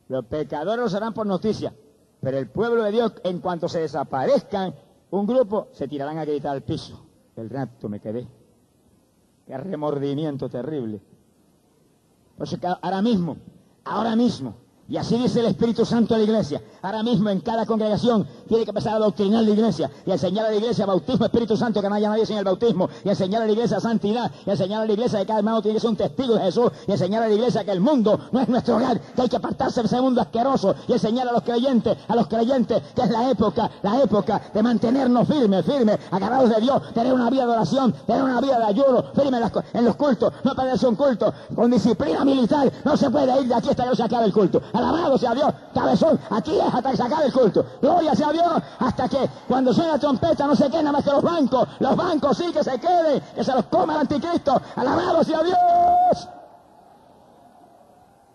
Los pecadores lo serán por noticia. Pero el pueblo de Dios, en cuanto se desaparezcan, un grupo se tirarán a gritar al piso. El rato me quedé. Qué remordimiento terrible. Por eso que ahora mismo, ahora mismo, Y así dice el Espíritu Santo a la iglesia. Ahora mismo en cada congregación tiene que empezar a doctrinar la iglesia y enseñar a la iglesia bautismo Espíritu Santo, que no haya nadie sin el bautismo, y enseñar a la iglesia santidad, y enseñar a la iglesia que cada hermano tiene que ser un testigo de Jesús, y enseñar a la iglesia que el mundo no es nuestro hogar, que hay que apartarse de ese mundo asqueroso, y enseñar a los creyentes, a los creyentes que es la época, la época de mantenernos firmes, firmes, agarrados de Dios, tener una vida de oración, tener una vida de ayuno, firmes en, los cultos, no perderse un culto, con disciplina militar, no se puede ir de aquí hasta que no se acabe el culto. Alabado sea Dios, cabezón, aquí es hasta que se acabe el culto. Gloria sea Dios, hasta que cuando suena la trompeta no se queden nada más que los bancos, los bancos sí que se queden, que se los coma el anticristo. Alabado sea Dios.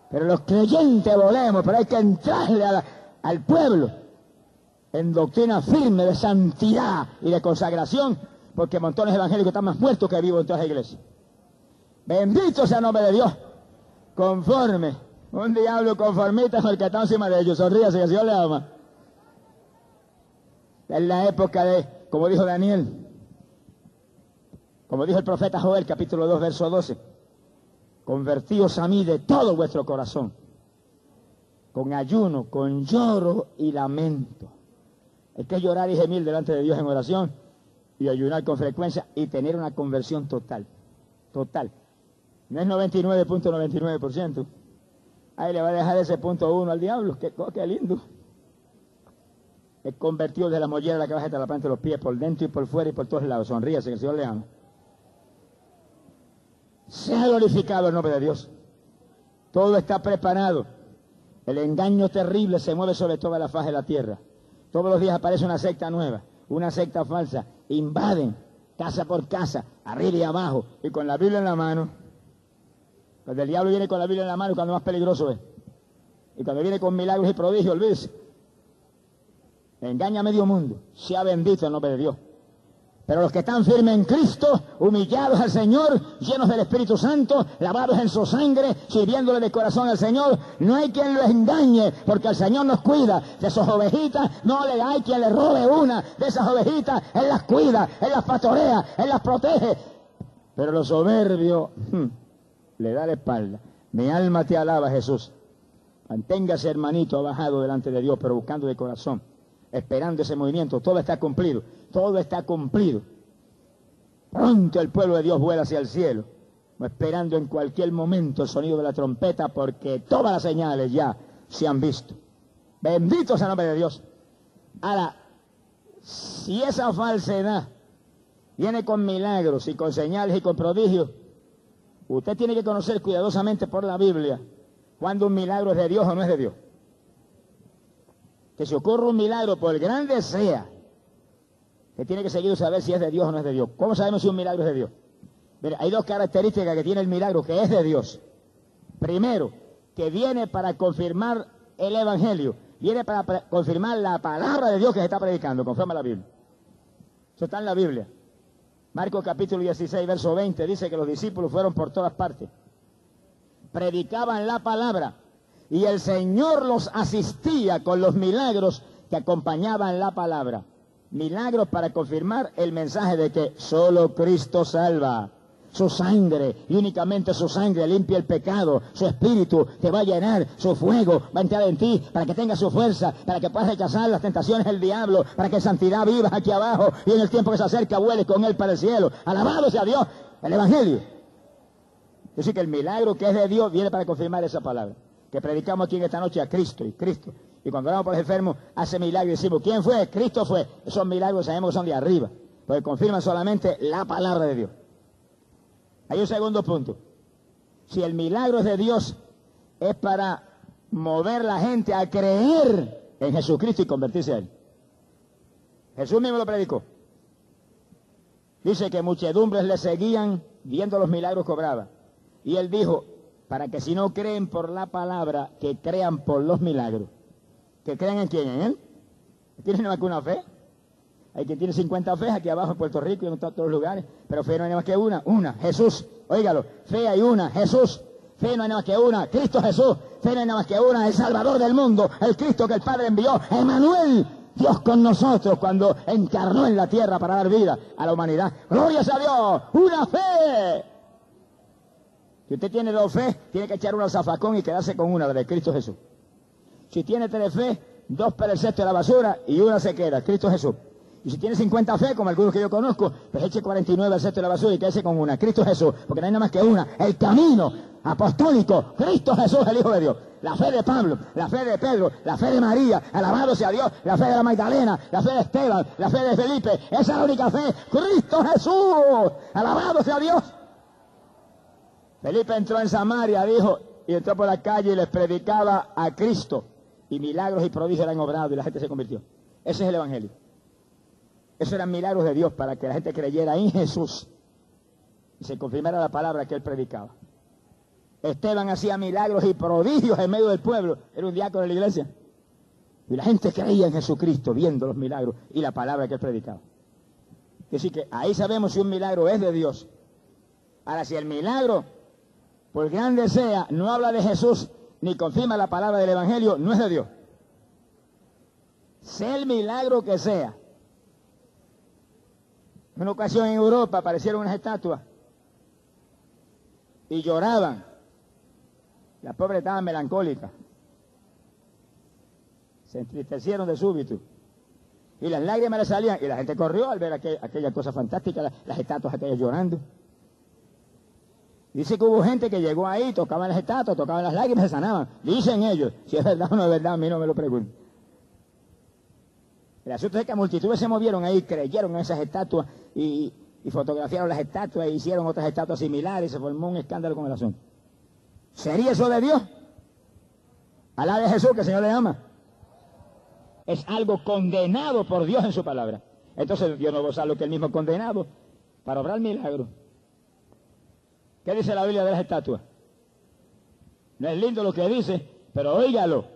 Pero los creyentes volemos, pero hay que entrarle al pueblo en doctrina firme de santidad y de consagración, porque montones evangélicos están más muertos que vivos en todas las iglesias. Bendito sea el nombre de Dios, conforme un diablo conformista con el que está encima de ellos. Sonríase que Señor le ama. Es la época de, como dijo Daniel, como dijo el profeta Joel, capítulo 2, verso 12. Convertíos a mí de todo vuestro corazón, con ayuno, con lloro y lamento. Hay que llorar y gemir delante de Dios en oración y ayunar con frecuencia y tener una conversión total. Total. No es 99.99%. Ahí le va a dejar ese punto uno al diablo. Qué, oh, qué lindo. Es convertido de la mollera de la cabeza hasta la planta de los pies, por dentro y por fuera y por todos lados. Sonríase, que el Señor le ama. Sea glorificado el nombre de Dios. Todo está preparado. El engaño terrible se mueve sobre toda la faz de la tierra. Todos los días aparece una secta nueva, una secta falsa. Invaden casa por casa, arriba y abajo, y con la Biblia en la mano cuando el diablo viene con la Biblia en la mano, cuando más peligroso es. Y cuando viene con milagros y prodigios, olvídese. Engaña a medio mundo. Sea bendito el nombre de Dios. Pero los que están firmes en Cristo, humillados al Señor, llenos del Espíritu Santo, lavados en su sangre, sirviéndole de corazón al Señor, no hay quien lo engañe, porque el Señor nos cuida. De sus ovejitas no le hay quien le robe una. De esas ovejitas, Él las cuida, Él las pastorea, Él las protege. Pero los soberbios... Hmm, le da la espalda. Mi alma te alaba, Jesús. Manténgase, hermanito, bajado delante de Dios, pero buscando de corazón, esperando ese movimiento. Todo está cumplido, todo está cumplido. Pronto el pueblo de Dios vuela hacia el cielo, esperando en cualquier momento el sonido de la trompeta, porque todas las señales ya se han visto. Bendito sea el nombre de Dios. Ahora, si esa falsedad viene con milagros y con señales y con prodigios, Usted tiene que conocer cuidadosamente por la Biblia cuando un milagro es de Dios o no es de Dios. Que si ocurre un milagro, por el grande sea, que tiene que seguir saber si es de Dios o no es de Dios. ¿Cómo sabemos si un milagro es de Dios? Mira, hay dos características que tiene el milagro, que es de Dios. Primero, que viene para confirmar el Evangelio, viene para confirmar la palabra de Dios que se está predicando, conforme a la Biblia. Eso está en la Biblia. Marcos capítulo 16, verso 20 dice que los discípulos fueron por todas partes. Predicaban la palabra y el Señor los asistía con los milagros que acompañaban la palabra. Milagros para confirmar el mensaje de que solo Cristo salva su sangre, y únicamente su sangre limpia el pecado, su espíritu te va a llenar, su fuego va a entrar en ti para que tengas su fuerza, para que puedas rechazar las tentaciones del diablo, para que santidad vivas aquí abajo y en el tiempo que se acerca vueles con él para el cielo. Alabado sea Dios, el Evangelio. Es decir, que el milagro que es de Dios viene para confirmar esa palabra. Que predicamos aquí en esta noche a Cristo y Cristo. Y cuando oramos por los enfermos, hace milagro y decimos, ¿quién fue? Cristo fue. Esos milagros sabemos que son de arriba, porque confirman solamente la palabra de Dios. Hay un segundo punto. Si el milagro de Dios, es para mover la gente a creer en Jesucristo y convertirse a Él. Jesús mismo lo predicó. Dice que muchedumbres le seguían viendo los milagros que obraba. Y él dijo, para que si no creen por la palabra, que crean por los milagros. ¿Que crean en quién? ¿En él? ¿Tienen más que una fe? Hay quien tiene 50 fe aquí abajo en Puerto Rico y en todos los lugares, pero fe no hay nada más que una, una, Jesús. Óigalo, fe hay una, Jesús. Fe no hay nada más que una, Cristo Jesús. Fe no hay nada más que una, el Salvador del mundo, el Cristo que el Padre envió, Emanuel. Dios con nosotros cuando encarnó en la tierra para dar vida a la humanidad. Gloria a Dios, una fe. Si usted tiene dos fe, tiene que echar una al zafacón y quedarse con una, la de Cristo Jesús. Si tiene tres fe, dos para el cesto de la basura y una se queda, Cristo Jesús. Y si tiene 50 fe, como algunos que yo conozco, pues eche 49 al cesto de la basura y quédese con una, Cristo Jesús, porque no hay nada más que una, el camino apostólico, Cristo Jesús, el Hijo de Dios. La fe de Pablo, la fe de Pedro, la fe de María, alabado sea Dios, la fe de la Magdalena, la fe de Esteban, la fe de Felipe, esa es la única fe, Cristo Jesús, alabado sea Dios. Felipe entró en Samaria, dijo, y entró por la calle y les predicaba a Cristo. Y milagros y prodigios eran obrados y la gente se convirtió. Ese es el Evangelio. Esos eran milagros de Dios para que la gente creyera en Jesús y se confirmara la palabra que él predicaba. Esteban hacía milagros y prodigios en medio del pueblo. Era un diácono de la iglesia. Y la gente creía en Jesucristo viendo los milagros y la palabra que él predicaba. Así que ahí sabemos si un milagro es de Dios. Ahora, si el milagro, por grande sea, no habla de Jesús ni confirma la palabra del Evangelio, no es de Dios. Sea el milagro que sea. En una ocasión en Europa aparecieron unas estatuas y lloraban. La pobre estaba melancólica. Se entristecieron de súbito. Y las lágrimas le salían. Y la gente corrió al ver aquella, cosa fantástica, las, estatuas aquellas llorando. Dice que hubo gente que llegó ahí, tocaban las estatuas, tocaban las lágrimas se sanaban. Dicen ellos. Si es verdad o no es verdad, a mí no me lo pregunto. El asunto es que multitudes se movieron ahí, creyeron en esas estatuas y, fotografiaron las estatuas e hicieron otras estatuas similares se formó un escándalo con el asunto. ¿Sería eso de Dios? Alá de Jesús que el Señor le ama. Es algo condenado por Dios en su palabra. Entonces Dios no va a lo que él mismo condenado para obrar milagro. ¿Qué dice la Biblia de las estatuas? No es lindo lo que dice, pero óigalo.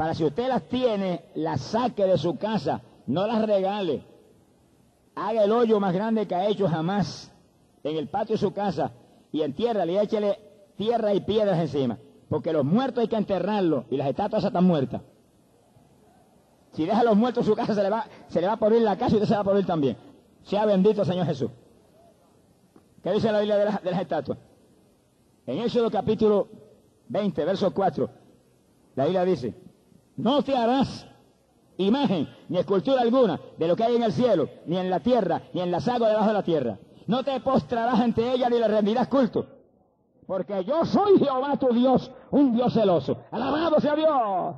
Para si usted las tiene, las saque de su casa, no las regale. Haga el hoyo más grande que ha hecho jamás en el patio de su casa y entiérrale y échele tierra y piedras encima. Porque los muertos hay que enterrarlos y las estatuas están muertas. Si deja a los muertos en su casa, se le va, se le va a poner la casa y usted se va a poner también. Sea bendito Señor Jesús. ¿Qué dice la Biblia de, las estatuas? En Éxodo capítulo 20, verso 4, la Biblia dice, no te harás imagen ni escultura alguna de lo que hay en el cielo, ni en la tierra, ni en las aguas debajo de la tierra. No te postrarás ante ella ni le rendirás culto. Porque yo soy Jehová tu Dios, un Dios celoso. Alabado sea Dios.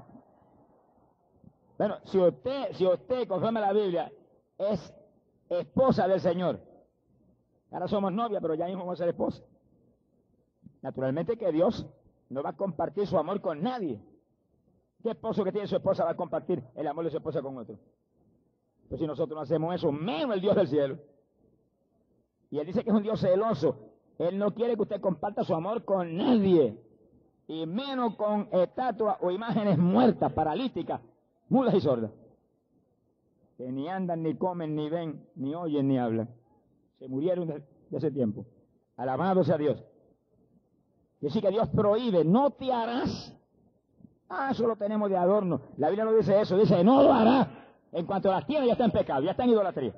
Bueno, si usted, si usted, conforme a la Biblia, es esposa del Señor, Ahora somos novia, pero ya mismo vamos a ser esposa. Naturalmente que Dios no va a compartir su amor con nadie. ¿Qué esposo que tiene su esposa va a compartir el amor de su esposa con otro? Pues si nosotros no hacemos eso, menos el Dios del cielo. Y él dice que es un Dios celoso. Él no quiere que usted comparta su amor con nadie. Y menos con estatuas o imágenes muertas, paralíticas, mudas y sordas. Que ni andan, ni comen, ni ven, ni oyen, ni hablan se murieron de, ese tiempo. Alabado sea Dios. Y así que Dios prohíbe, no te harás. Ah, eso lo tenemos de adorno. La Biblia no dice eso, dice, no lo hará. En cuanto las tiene, ya está en pecado, ya está en idolatría.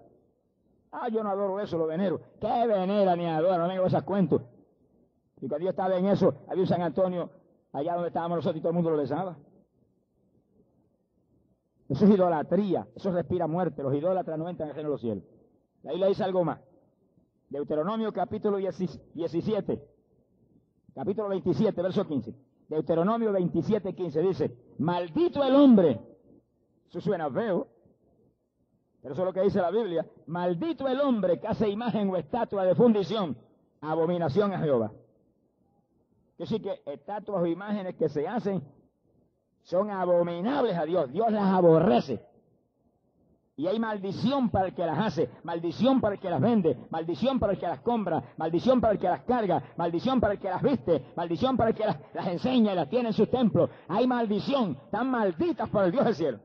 Ah, yo no adoro eso, lo venero. ¿Qué venera ni adoro? No me hago esas cuentos. Y cuando yo estaba en eso, había un San Antonio, allá donde estábamos nosotros y todo el mundo lo besaba. Eso es idolatría, eso respira muerte. Los idólatras no entran en el reino de los cielos. La Biblia dice algo más. Deuteronomio capítulo 17, capítulo 27, verso 15. Deuteronomio 27, 15 dice, maldito el hombre. Eso suena feo, pero eso es lo que dice la Biblia. Maldito el hombre que hace imagen o estatua de fundición, abominación a Jehová. Es decir, que estatuas o imágenes que se hacen son abominables a Dios. Dios las aborrece. Y hay maldición para el que las hace, maldición para el que las vende, maldición para el que las compra, maldición para el que las carga, maldición para el que las viste, maldición para el que las, enseña y las tiene en sus templos. Hay maldición, tan malditas por el Dios del cielo.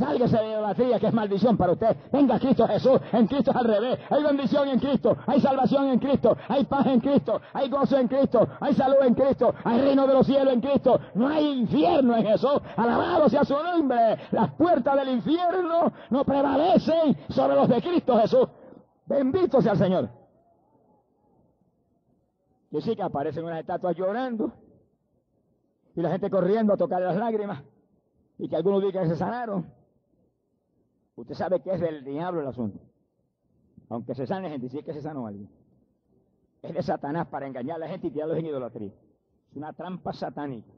Sálgase de la idolatría que es maldición para usted. Venga Cristo Jesús. En Cristo es al revés. Hay bendición en Cristo. Hay salvación en Cristo. Hay paz en Cristo. Hay gozo en Cristo. Hay salud en Cristo. Hay reino de los cielos en Cristo. No hay infierno en Jesús. Alabado sea su nombre. Las puertas del infierno no prevalecen sobre los de Cristo Jesús. Bendito sea el Señor. Yo sí que aparecen unas estatuas llorando. Y la gente corriendo a tocar las lágrimas. Y que algunos digan que se sanaron. Usted sabe que es del diablo el asunto. Aunque se sane gente, si es que se sanó alguien. Es de Satanás para engañar a la gente y tirarlos en idolatría. Es una trampa satánica.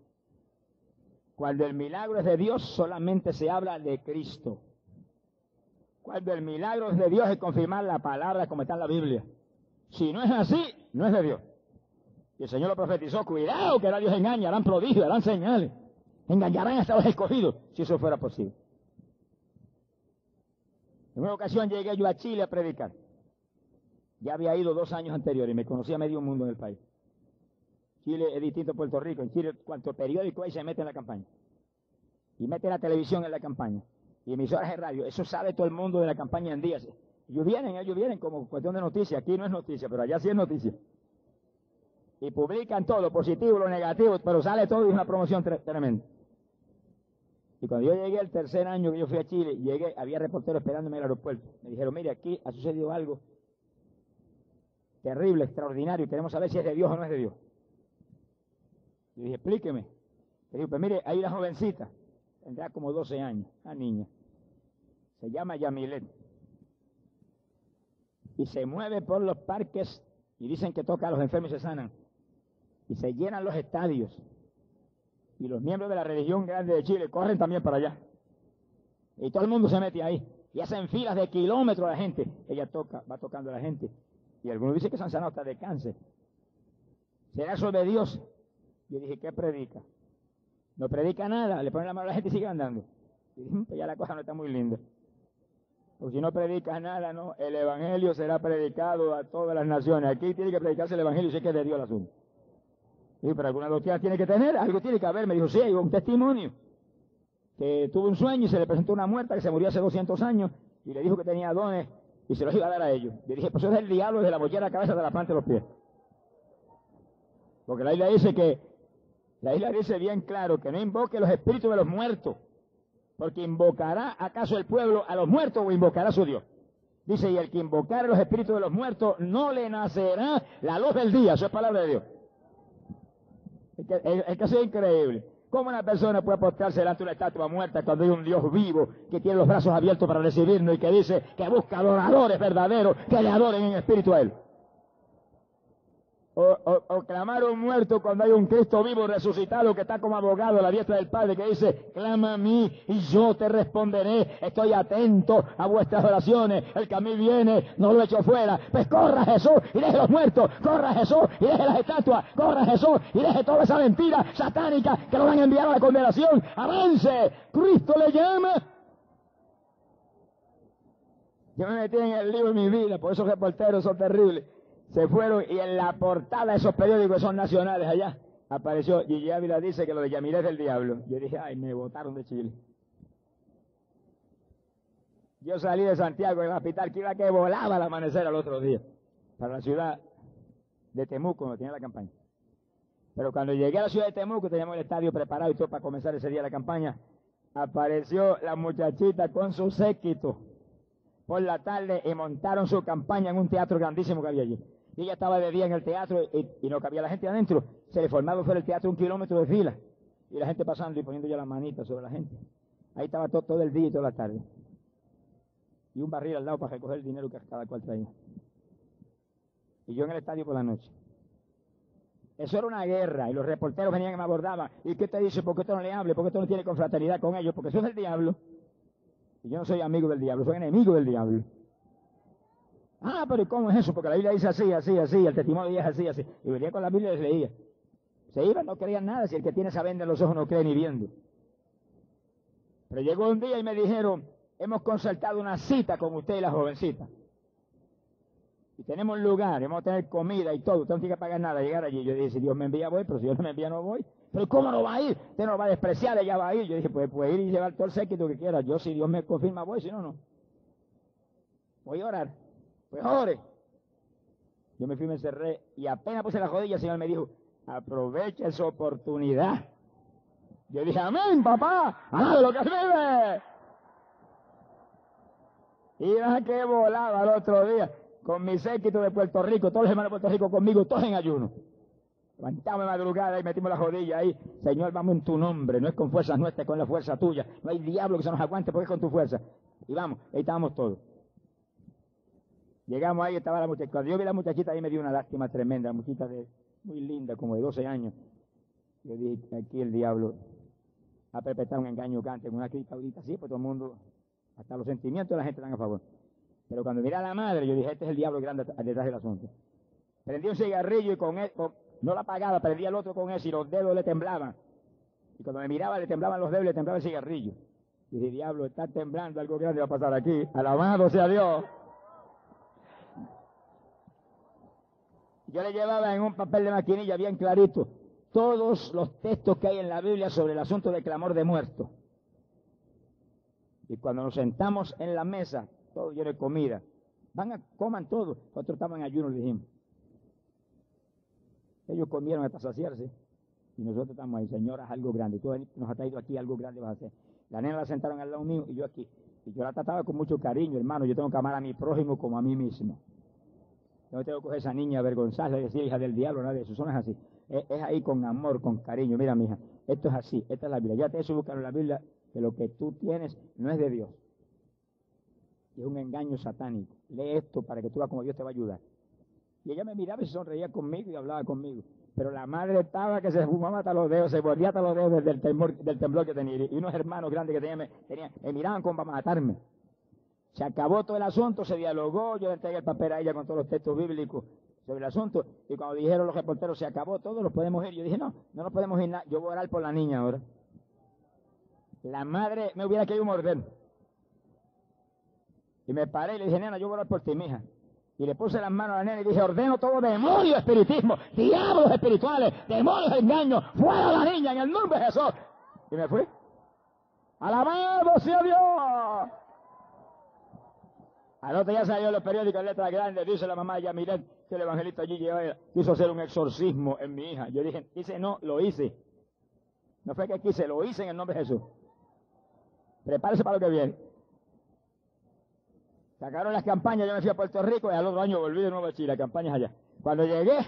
Cuando el milagro es de Dios, solamente se habla de Cristo. Cuando el milagro es de Dios es confirmar la palabra como está en la Biblia. Si no es así, no es de Dios. Y el Señor lo profetizó, cuidado que era Dios engaña, harán prodigios, harán señales. Engañarán hasta los escogidos, si eso fuera posible. En una ocasión llegué yo a Chile a predicar. Ya había ido dos años anteriores y me conocía medio mundo en el país. Chile es distinto a Puerto Rico. En Chile, cuanto periódico hay, se mete en la campaña. Y mete la televisión en la campaña. Y emisoras de radio. Eso sabe todo el mundo de la campaña en días. Ellos vienen, ellos vienen como cuestión de noticia. Aquí no es noticia, pero allá sí es noticia. Y publican todo, lo positivo, lo negativo, pero sale todo y es una promoción tremenda. Y cuando yo llegué el tercer año que yo fui a Chile, llegué, había reporteros esperándome en el aeropuerto. Me dijeron, mire, aquí ha sucedido algo terrible, extraordinario, y queremos saber si es de Dios o no es de Dios. Y dije, explíqueme. Le dije, pues mire, hay una jovencita, tendrá como 12 años, una niña. Se llama Yamilet. Y se mueve por los parques y dicen que toca a los enfermos y se sanan. Y se llenan los estadios. Y los miembros de la religión grande de Chile corren también para allá. Y todo el mundo se mete ahí. Y hacen filas de kilómetros la gente. Ella toca, va tocando a la gente. Y algunos dicen que se han sanado hasta de. ¿Será eso de Dios? Yo dije, ¿qué predica? No predica nada, le pone la mano a la gente y sigue andando. Y dije, pues ya la cosa no está muy linda. Porque si no predica nada, no, el Evangelio será predicado a todas las naciones. Aquí tiene que predicarse el Evangelio y sé que es de Dios el asunto. Y pero alguna doctrina tiene que tener, algo tiene que haber. Me dijo, sí, hay un testimonio. Que tuvo un sueño y se le presentó una muerta que se murió hace 200 años y le dijo que tenía dones y se los iba a dar a ellos. Yo dije, pues eso es el diablo de la mollera a la cabeza de la planta de los pies. Porque la Biblia dice que, la Biblia dice bien claro que no invoque los espíritus de los muertos, porque invocará acaso el pueblo a los muertos o invocará a su Dios. Dice, y el que invocar los espíritus de los muertos no le nacerá la luz del día. Eso es palabra de Dios. Es que, es, es increíble. ¿Cómo una persona puede apostarse delante de una estatua muerta cuando hay un Dios vivo que tiene los brazos abiertos para recibirnos y que dice que busca adoradores verdaderos que le adoren en espíritu a Él? O, clamar a un muerto cuando hay un Cristo vivo resucitado que está como abogado a la diestra del Padre que dice, clama a mí y yo te responderé, estoy atento a vuestras oraciones, el que a mí viene no lo echo fuera, pues corra Jesús y deje los muertos, corra Jesús y deje las estatuas, corra Jesús y deje toda esa mentira satánica que lo van a enviar a la condenación, avance, Cristo le llama. Yo me metí en el libro de mi vida, por esos reporteros son terribles se fueron y en la portada de esos periódicos son nacionales allá apareció Gigi Ávila dice que lo de Yamilé es del diablo. Yo dije, ay, me votaron de Chile. Yo salí de Santiago, en el hospital, que iba que volaba al amanecer al otro día, para la ciudad de Temuco, donde tenía la campaña. Pero cuando llegué a la ciudad de Temuco, teníamos el estadio preparado y todo para comenzar ese día la campaña, apareció la muchachita con su séquito por la tarde y montaron su campaña en un teatro grandísimo que había allí y ella estaba de día en el teatro y, no cabía la gente adentro. Se le formaba fuera el teatro un kilómetro de fila y la gente pasando y poniendo ya las manitas sobre la gente. Ahí estaba todo, todo el día y toda la tarde. Y un barril al lado para recoger el dinero que cada cual traía. Y yo en el estadio por la noche. Eso era una guerra y los reporteros venían y me abordaban. ¿Y qué te dice? ¿Por qué tú no le hables? ¿Por qué tú no tienes confraternidad con ellos? Porque eso es del diablo. Y yo no soy amigo del diablo, soy enemigo del diablo. Ah, pero ¿cómo es eso? Porque la Biblia dice así, así, así, el testimonio es así, así. Y venía con la Biblia y les leía. Se iban, no creían nada, si el que tiene esa venda en los ojos no cree ni viendo. Pero llegó un día y me dijeron, hemos concertado una cita con usted y la jovencita. Y tenemos lugar, vamos a tener comida y todo, usted no tiene que pagar nada, llegar allí. Yo dije, si Dios me envía voy, pero si Dios no me envía no voy. Pero ¿cómo no va a ir? Usted no va a despreciar, ella va a ir. Yo dije, pues puede ir y llevar todo el séquito que quiera. Yo si Dios me confirma voy, si no, no. Voy a orar. Ore. Yo me fui, me encerré y apenas puse la rodilla, el Señor me dijo, aprovecha esa oportunidad. Yo dije, amén, papá, ¡Ah, lo que vive! Y nada que volaba el otro día con mi séquito de Puerto Rico, todos los hermanos de Puerto Rico conmigo, todos en ayuno. Levantamos madrugada y metimos la jodilla ahí. Señor, vamos en tu nombre. No es con fuerzas nuestras, es con la fuerza tuya. No hay diablo que se nos aguante porque es con tu fuerza. Y vamos, ahí estábamos todos. Llegamos ahí, estaba la muchachita. Cuando yo vi a la muchachita, ahí me dio una lástima tremenda. La muchachita de, muy linda, como de 12 años. Yo dije, aquí el diablo ha perpetrado un engaño cante con una crítica ahorita así, pues todo el mundo, hasta los sentimientos de la gente están a favor. Pero cuando miré a la madre, yo dije, este es el diablo grande detrás del asunto. Prendí un cigarrillo y con él, no la apagaba, prendía el otro con eso y los dedos le temblaban. Y cuando me miraba le temblaban los dedos le temblaba el cigarrillo. Y dije, diablo, está temblando, algo grande va a pasar aquí. Alabado sea Dios. Yo le llevaba en un papel de maquinilla bien clarito todos los textos que hay en la Biblia sobre el asunto del clamor de muerto. Y cuando nos sentamos en la mesa, todo lleno de comida, van a, coman todo. Nosotros estamos en ayuno, dijimos. Ellos comieron hasta saciarse. Y nosotros estamos ahí, señora, algo grande. Tú nos has traído aquí, algo grande vas a hacer. La nena la sentaron al lado mío y yo aquí. Y yo la trataba con mucho cariño, hermano. Yo tengo que amar a mi prójimo como a mí mismo. No tengo coger esa niña avergonzada y decir hija del diablo, nada de eso. Son así. Es, ahí con amor, con cariño. Mira, mija, esto es así. Esta es la Biblia. Ya te he buscar en la Biblia que lo que tú tienes no es de Dios. es un engaño satánico. Lee esto para que tú veas cómo Dios te va a ayudar. Y ella me miraba y se sonreía conmigo y hablaba conmigo. Pero la madre estaba que se fumaba hasta los dedos, se volvía hasta los dedos del temblor, del temblor que tenía. Y unos hermanos grandes que tenían, me, me miraban como para matarme. Se acabó todo el asunto, se dialogó, yo le entregué el papel a ella con todos los textos bíblicos sobre el asunto. Y cuando dijeron los reporteros, se acabó todo, nos podemos ir. Yo dije, no, no nos podemos ir nada. Yo voy a orar por la niña ahora. La madre me hubiera querido morder. Y me paré y le dije, nena, yo voy a orar por ti, mija. Y le puse las manos a la nena y dije, ordeno todo demonio espiritismo, diablos espirituales, demonios de engaño, fuera la niña en el nombre de Jesús. Y me fui. Alabado sea Dios. Al otro día salió los periódicos en letras grandes, dice la mamá de Yamilet, que el evangelista allí quiso hacer un exorcismo en mi hija. Yo dije, dice, no, lo hice. No fue que quise, lo hice en el nombre de Jesús. Prepárese para lo que viene. Sacaron las campañas, yo me fui a Puerto Rico y al otro año volví de nuevo a Chile, campañas allá. Cuando llegué,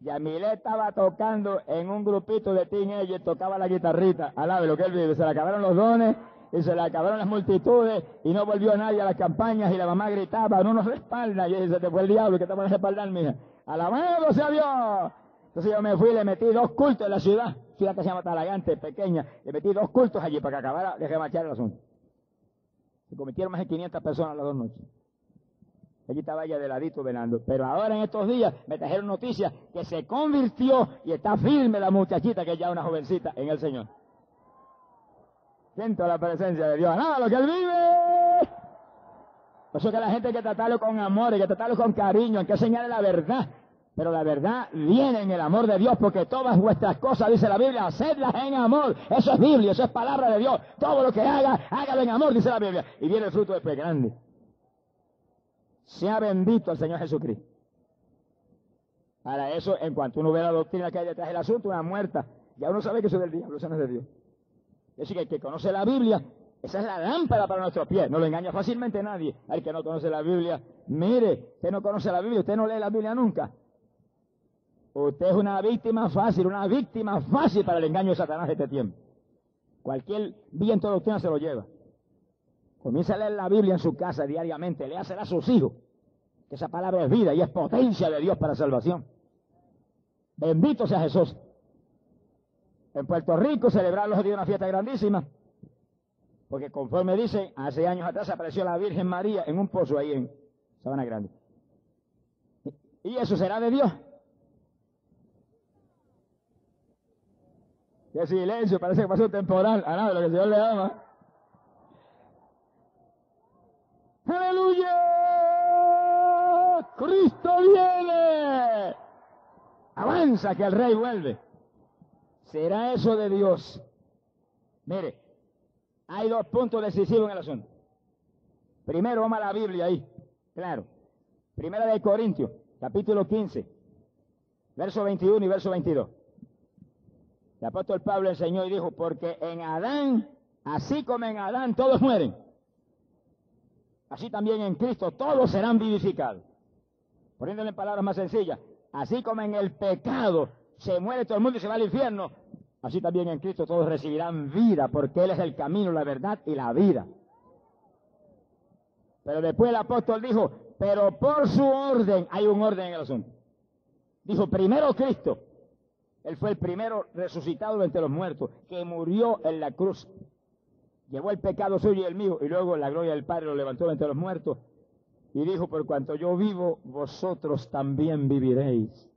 Yamilet estaba tocando en un grupito de teenagers, tocaba la guitarrita, alabe lo que él vive, se le acabaron los dones y se le acabaron las multitudes y no volvió nadie a las campañas y la mamá gritaba, no nos respalda. Y yo dije, te fue el diablo, que te van a respaldar, mija. Alabado sea Dios. Entonces yo me fui y le metí dos cultos en la ciudad, ciudad que se llama Talagante, pequeña, le metí dos cultos allí para que acabara de remachar el asunto. Se cometieron más de 500 personas las dos noches. Allí estaba ella de ladito velando. Pero ahora en estos días me trajeron noticias que se convirtió y está firme la muchachita que es ya una jovencita en el Señor. Siento la presencia de Dios. Nada, lo que Él vive. Por eso que la gente hay que tratarlo con amor, hay que tratarlo con cariño, hay que enseñarle la verdad. Pero la verdad viene en el amor de Dios, porque todas vuestras cosas, dice la Biblia, hacedlas en amor. Eso es Biblia, eso es palabra de Dios. Todo lo que haga, hágalo en amor, dice la Biblia. Y viene el fruto después grande. Sea bendito el Señor Jesucristo. Para eso, en cuanto uno ve la doctrina que hay detrás del asunto, una muerta, ya uno sabe que eso es del diablo, eso no es de Dios. Es decir, que el que conoce la Biblia, esa es la lámpara para nuestros pies. No lo engaña fácilmente nadie. Al que no conoce la Biblia, mire, usted no conoce la Biblia, usted no lee la Biblia nunca. Usted es una víctima fácil, una víctima fácil para el engaño de Satanás de este tiempo. Cualquier viento de doctrina se lo lleva. Comienza a leer la Biblia en su casa diariamente, le a sus hijos. Que esa palabra es vida y es potencia de Dios para salvación. Bendito sea Jesús. En Puerto Rico celebraron los días una fiesta grandísima. Porque conforme dice, hace años atrás apareció la Virgen María en un pozo ahí en Sabana Grande. Y eso será de Dios. Qué silencio, parece que pasó un temporal. A nada, lo que el Señor le ama. ¡Aleluya! ¡Cristo viene! Avanza que el Rey vuelve. ¿Será eso de Dios? Mire, hay dos puntos decisivos en el asunto. Primero, vamos a la Biblia ahí, claro. Primera de Corintios, capítulo 15, verso 21 y verso 22. El apóstol Pablo enseñó y dijo, porque en Adán, así como en Adán todos mueren, así también en Cristo todos serán vivificados. Poniéndole en palabras más sencillas, Así como en el pecado se muere todo el mundo y se va al infierno, así también en Cristo todos recibirán vida, porque Él es el camino, la verdad y la vida. Pero después el apóstol dijo, pero por su orden, hay un orden en el asunto. Dijo, primero Cristo. Él fue el primero resucitado entre los muertos, que murió en la cruz. Llevó el pecado suyo y el mío, y luego la gloria del Padre lo levantó entre los muertos. Y dijo, por cuanto yo vivo, vosotros también viviréis.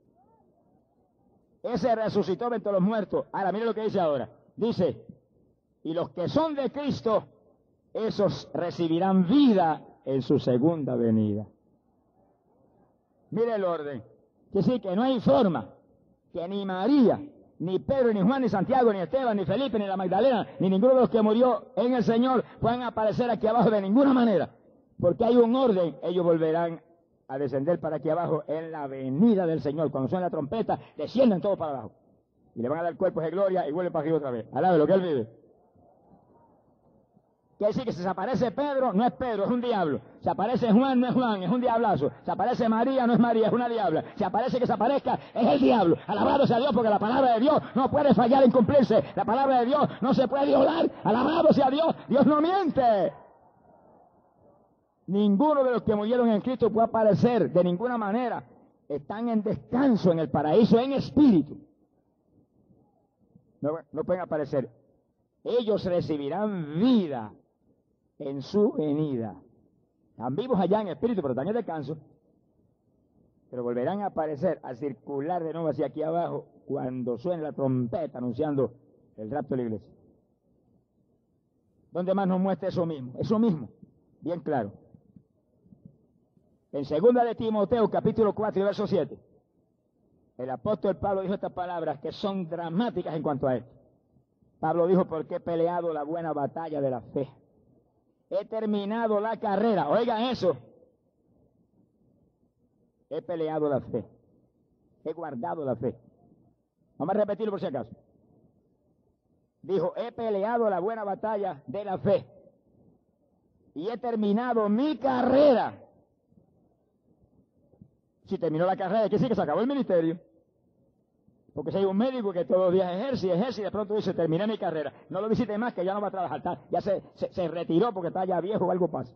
Ese resucitó entre los muertos. Ahora, mire lo que dice ahora. Dice, y los que son de Cristo, esos recibirán vida en su segunda venida. Mire el orden. Que sí, que no hay forma que ni María, ni Pedro, ni Juan, ni Santiago, ni Esteban, ni Felipe, ni la Magdalena, ni ninguno de los que murió en el Señor puedan aparecer aquí abajo de ninguna manera. Porque hay un orden, ellos volverán a descender para aquí abajo en la venida del Señor. Cuando suena la trompeta, descienden todos para abajo. Y le van a dar cuerpos de gloria y vuelven para aquí otra vez. Alabe lo que él vive. Quiere decir que si se aparece Pedro, no es Pedro, es un diablo. Si aparece Juan, no es Juan, es un diablazo. Si aparece María, no es María, es una diabla. Si aparece que se aparezca, es el diablo. Alabado sea Dios, porque la palabra de Dios no puede fallar en cumplirse. La palabra de Dios no se puede violar. Alabado sea Dios, Dios no miente. Ninguno de los que murieron en Cristo puede aparecer de ninguna manera. Están en descanso en el paraíso en espíritu. No, pueden aparecer. Ellos recibirán vida en su venida. Están vivos allá en espíritu, pero están en descanso. Pero volverán a aparecer, a circular de nuevo hacia aquí abajo cuando suene la trompeta anunciando el rapto de la iglesia. ¿Dónde más nos muestra eso mismo? Eso mismo, bien claro. En segunda de Timoteo, capítulo 4 y verso 7, el apóstol Pablo dijo estas palabras que son dramáticas en cuanto a esto. Pablo dijo, porque he peleado la buena batalla de la fe he terminado la carrera. Oigan eso. He peleado la fe. He guardado la fe. Vamos a repetirlo por si acaso. Dijo, he peleado la buena batalla de la fe. Y he terminado mi carrera. Si terminó la carrera, ¿qué sí que se acabó el ministerio? Porque si hay un médico que todos los días ejerce y ejerce y de pronto dice, terminé mi carrera, no lo visite más que ya no va a trabajar, ya se, se, retiró porque está ya viejo o algo pasa.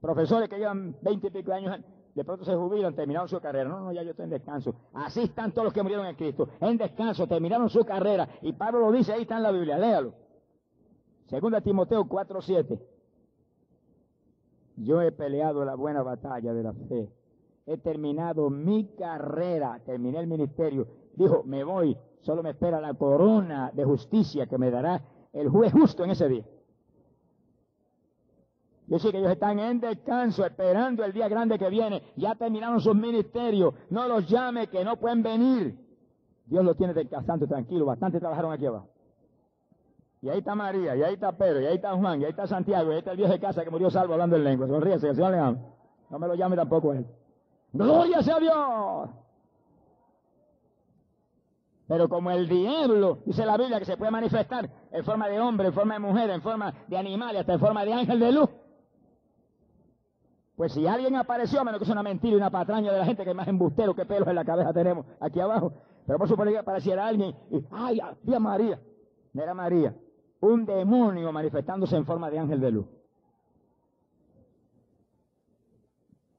Profesores que llevan veinte y pico años, de pronto se jubilan, terminaron su carrera. No, no, ya yo estoy en descanso. Así están todos los que murieron en Cristo, en descanso, terminaron su carrera. Y Pablo lo dice, ahí está en la Biblia, léalo. Segunda Timoteo 4.7. Yo he peleado la buena batalla de la fe. He terminado mi carrera, terminé el ministerio dijo, me voy, solo me espera la corona de justicia que me dará el juez justo en ese día. Yo sé que ellos están en descanso, esperando el día grande que viene. Ya terminaron sus ministerios. No los llame, que no pueden venir. Dios los tiene descansando tranquilo. Bastante trabajaron aquí abajo. Y ahí está María, y ahí está Pedro, y ahí está Juan, y ahí está Santiago, y ahí está el viejo de casa que murió salvo hablando en lengua. Sonríese, que el Señor le ama. No me lo llame tampoco él. Gloria sea Dios. Pero como el diablo, dice la Biblia, que se puede manifestar en forma de hombre, en forma de mujer, en forma de animal y hasta en forma de ángel de luz. Pues si alguien apareció, a menos que sea una mentira y una patraña de la gente que más embustero que pelos en la cabeza tenemos aquí abajo. Pero por suponer que apareciera alguien y, ay, a María. Era María. Un demonio manifestándose en forma de ángel de luz.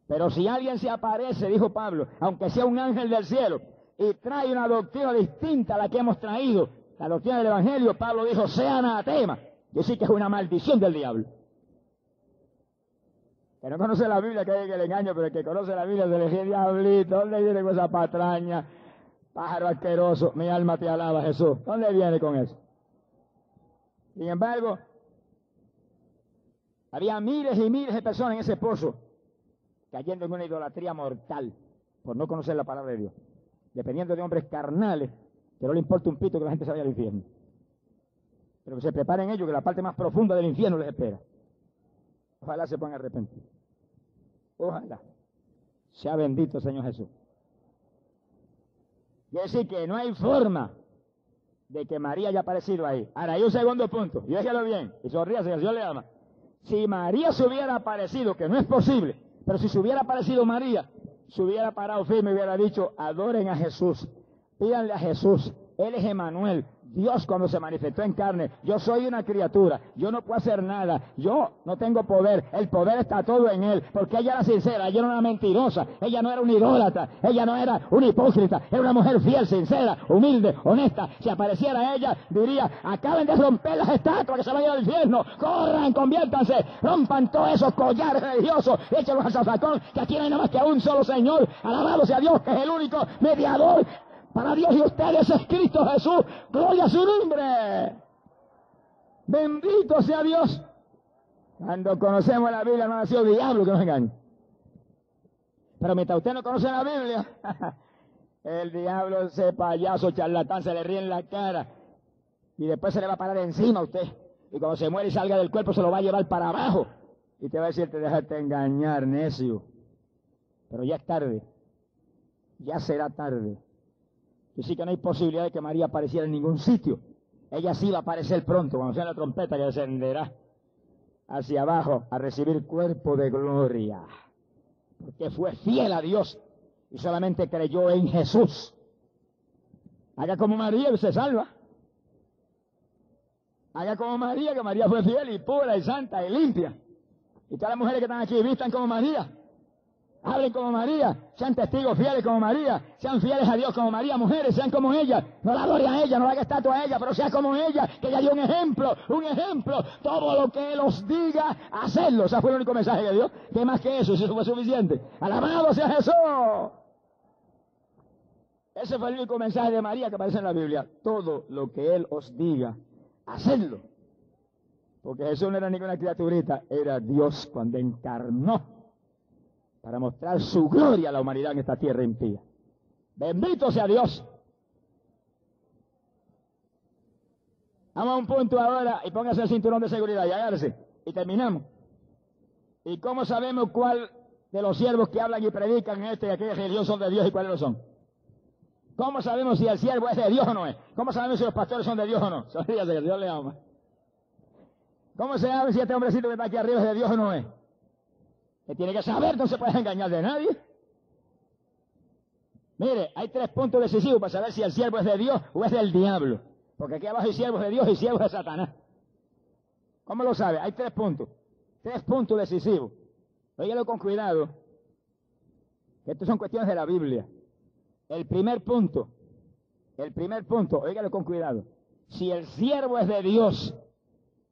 Pero si alguien se aparece, dijo Pablo, aunque sea un ángel del cielo, y trae una doctrina distinta a la que hemos traído, la doctrina del Evangelio, Pablo dijo, sea anatema. Yo sí que es una maldición del diablo. Que no conoce la Biblia, que hay le engaño, pero el que conoce la Biblia se le dice, diablito, ¿dónde viene con esa patraña? Pájaro asqueroso, mi alma te alaba, Jesús. ¿Dónde viene con eso? Sin embargo, había miles y miles de personas en ese pozo cayendo en una idolatría mortal por no conocer la palabra de Dios dependiendo de hombres carnales, que no le importa un pito que la gente se vaya al infierno. Pero que se preparen ellos, que la parte más profunda del infierno les espera. Ojalá se puedan arrepentir. Ojalá. Sea bendito Señor Jesús. Quiere decir que no hay forma de que María haya aparecido ahí. Ahora, hay un segundo punto, y déjalo bien, y sonríase, que Señor le ama. Si María se hubiera aparecido, que no es posible, pero si se hubiera aparecido María, se hubiera parado firme y hubiera dicho, adoren a Jesús, pídanle a Jesús, Él es Emanuel, Dios cuando se manifestó en carne, yo soy una criatura, yo no puedo hacer nada, yo no tengo poder, el poder está todo en Él, porque ella era sincera, ella no era mentirosa, ella no era una idólatra, ella no era una hipócrita, era una mujer fiel, sincera, humilde, honesta. Si apareciera ella, diría, acaben de romper las estatuas que se vayan al infierno, corran, conviértanse, rompan todos esos collares religiosos, échenlos al zafacón, que aquí no hay nada más que un solo Señor, alabado sea Dios, que es el único mediador para Dios y ustedes es Cristo Jesús. Gloria a su nombre. Bendito sea Dios. Cuando conocemos la Biblia no ha sido diablo que nos engañe. Pero mientras usted no conoce la Biblia, el diablo, ese payaso charlatán, se le ríe en la cara. Y después se le va a parar encima a usted. Y cuando se muere y salga del cuerpo, se lo va a llevar para abajo. Y te va a decir, te déjate engañar, necio. Pero ya es tarde. Ya será tarde. Así que no hay posibilidad de que María apareciera en ningún sitio. Ella sí va a aparecer pronto, cuando sea la trompeta que descenderá hacia abajo a recibir cuerpo de gloria. Porque fue fiel a Dios y solamente creyó en Jesús. Haga como María y se salva. Haga como María, que María fue fiel y pura y santa y limpia. Y todas las mujeres que están aquí vistan como María. Hablen como María, sean testigos fieles como María, sean fieles a Dios como María, mujeres, sean como ella. No la gloria a ella, no la haga estatua a ella, pero sea como ella, que ella dio un ejemplo, un ejemplo. Todo lo que Él os diga, hacerlo. O fue el único mensaje de Dios. ¿Qué más que eso? Eso fue suficiente. Alabado sea Jesús. Ese fue el único mensaje de María que aparece en la Biblia. Todo lo que Él os diga, hacerlo. Porque Jesús no era ninguna criaturita, era Dios cuando encarnó para mostrar su gloria a la humanidad en esta tierra impía. Bendito sea Dios. Vamos a un punto ahora y póngase el cinturón de seguridad y agárrese. Y terminamos. ¿Y cómo sabemos cuál de los siervos que hablan y predican este y aquella religión son de Dios y cuáles no son? ¿Cómo sabemos si el siervo es de Dios o no es? ¿Cómo sabemos si los pastores son de Dios o no? Sabíase que Dios le ama. ¿Cómo se sabe si este hombrecito que está aquí arriba es de Dios o no es? Que tiene que saber, no se puede engañar de nadie. Mire, hay tres puntos decisivos para saber si el siervo es de Dios o es del diablo. Porque aquí abajo hay siervos de Dios y siervos de Satanás. ¿Cómo lo sabe? Hay tres puntos. Tres puntos decisivos. Óigalo con cuidado. Estos son cuestiones de la Biblia. El primer punto. El primer punto. Óigalo con cuidado. Si el siervo es de Dios,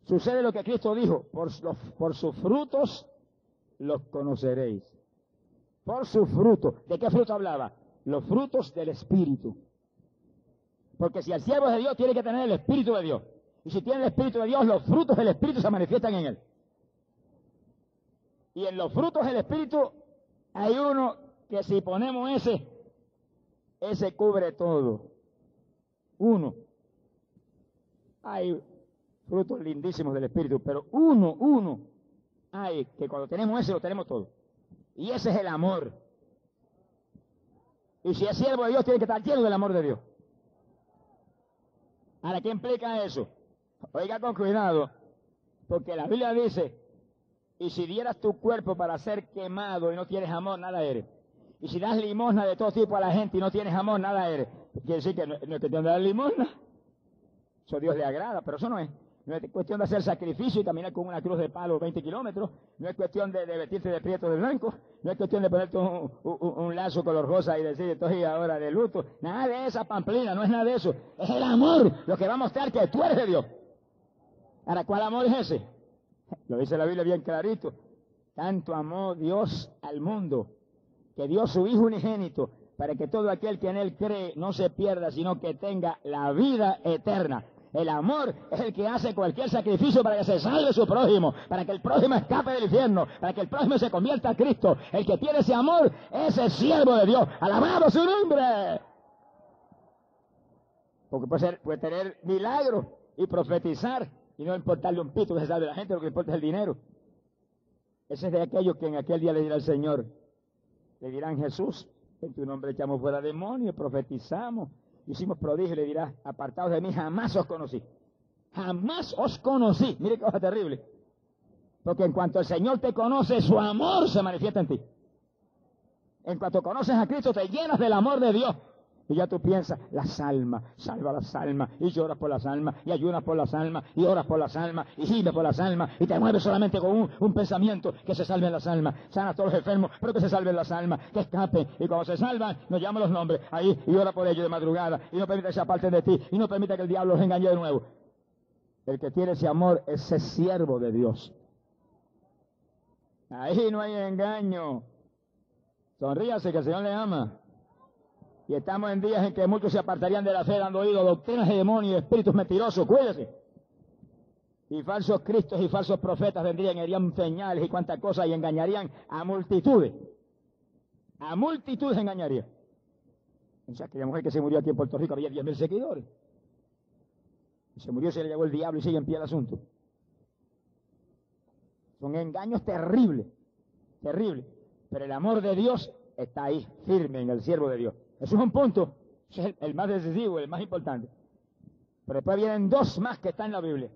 sucede lo que Cristo dijo. Por, por sus frutos los conoceréis. Por su fruto. ¿De qué fruto hablaba? Los frutos del Espíritu. Porque si el siervo de Dios, tiene que tener el Espíritu de Dios. Y si tiene el Espíritu de Dios, los frutos del Espíritu se manifiestan en él. Y en los frutos del Espíritu hay uno que si ponemos ese, ese cubre todo. Uno. Hay frutos lindísimos del Espíritu, pero uno, uno hay que cuando tenemos ese lo tenemos todo. Y ese es el amor. Y si es siervo de Dios, tiene que estar lleno del amor de Dios. Ahora, ¿qué implica eso? Oiga con cuidado, porque la Biblia dice, y si dieras tu cuerpo para ser quemado y no tienes amor, nada eres. Y si das limosna de todo tipo a la gente y no tienes amor, nada eres. Quiere decir que no, es que te dar limosna. Eso Dios le agrada, pero eso no es. No es cuestión de hacer sacrificio y caminar con una cruz de palo 20 kilómetros. No es cuestión de, vestirte de prieto de blanco. No es cuestión de ponerte un, lazo color rosa y decir, estoy ahora de luto. Nada de esa pamplina, no es nada de eso. Es el amor lo que va a mostrar que tú eres de Dios. Ahora, ¿cuál amor es ese? Lo dice la Biblia bien clarito. Tanto amó Dios al mundo que dio su Hijo unigénito para que todo aquel que en Él cree no se pierda, sino que tenga la vida eterna. El amor es el que hace cualquier sacrificio para que se salve su prójimo, para que el prójimo escape del infierno, para que el prójimo se convierta a Cristo. El que tiene ese amor es el siervo de Dios. Alabado su nombre. Porque puede, ser, puede tener milagros y profetizar y no importarle un pito que se salve la gente, lo que importa es el dinero. Ese es de aquellos que en aquel día le dirá al Señor, le dirán Jesús, en tu nombre echamos fuera demonios, profetizamos, hicimos prodigio, le dirá, apartados de mí, jamás os conocí. Jamás os conocí. Mire qué cosa terrible. Porque en cuanto el Señor te conoce, su amor se manifiesta en ti. En cuanto conoces a Cristo, te llenas del amor de Dios. Y ya tú piensas, las almas, salva las almas, y lloras por las almas, y ayunas por las almas, y oras por las almas, y gimes por las almas, y te mueves solamente con un, pensamiento, que se salven las almas, sana a todos los enfermos, pero que se salven las almas, que escapen, y cuando se salvan, nos llaman los nombres, ahí, y ora por ellos de madrugada, y no permite que se aparten de ti, y no permite que el diablo los engañe de nuevo. El que tiene ese amor, ese siervo de Dios. Ahí no hay engaño. Sonríase que el Señor le ama. Y estamos en días en que muchos se apartarían de la fe dando oído doctrinas de demonios espíritus mentirosos. Cuídese. Y falsos cristos y falsos profetas vendrían, harían señales y cuantas cosas y engañarían a multitudes. A multitudes engañarían. O sea, aquella mujer que se murió aquí en Puerto Rico había 10.000 seguidores. Y se murió, se le llevó el diablo y sigue en pie el asunto. Son engaños terribles, terribles. Pero el amor de Dios está ahí, firme en el siervo de Dios. Eso es un punto, es el, más decisivo, el más importante. Pero después vienen dos más que están en la Biblia.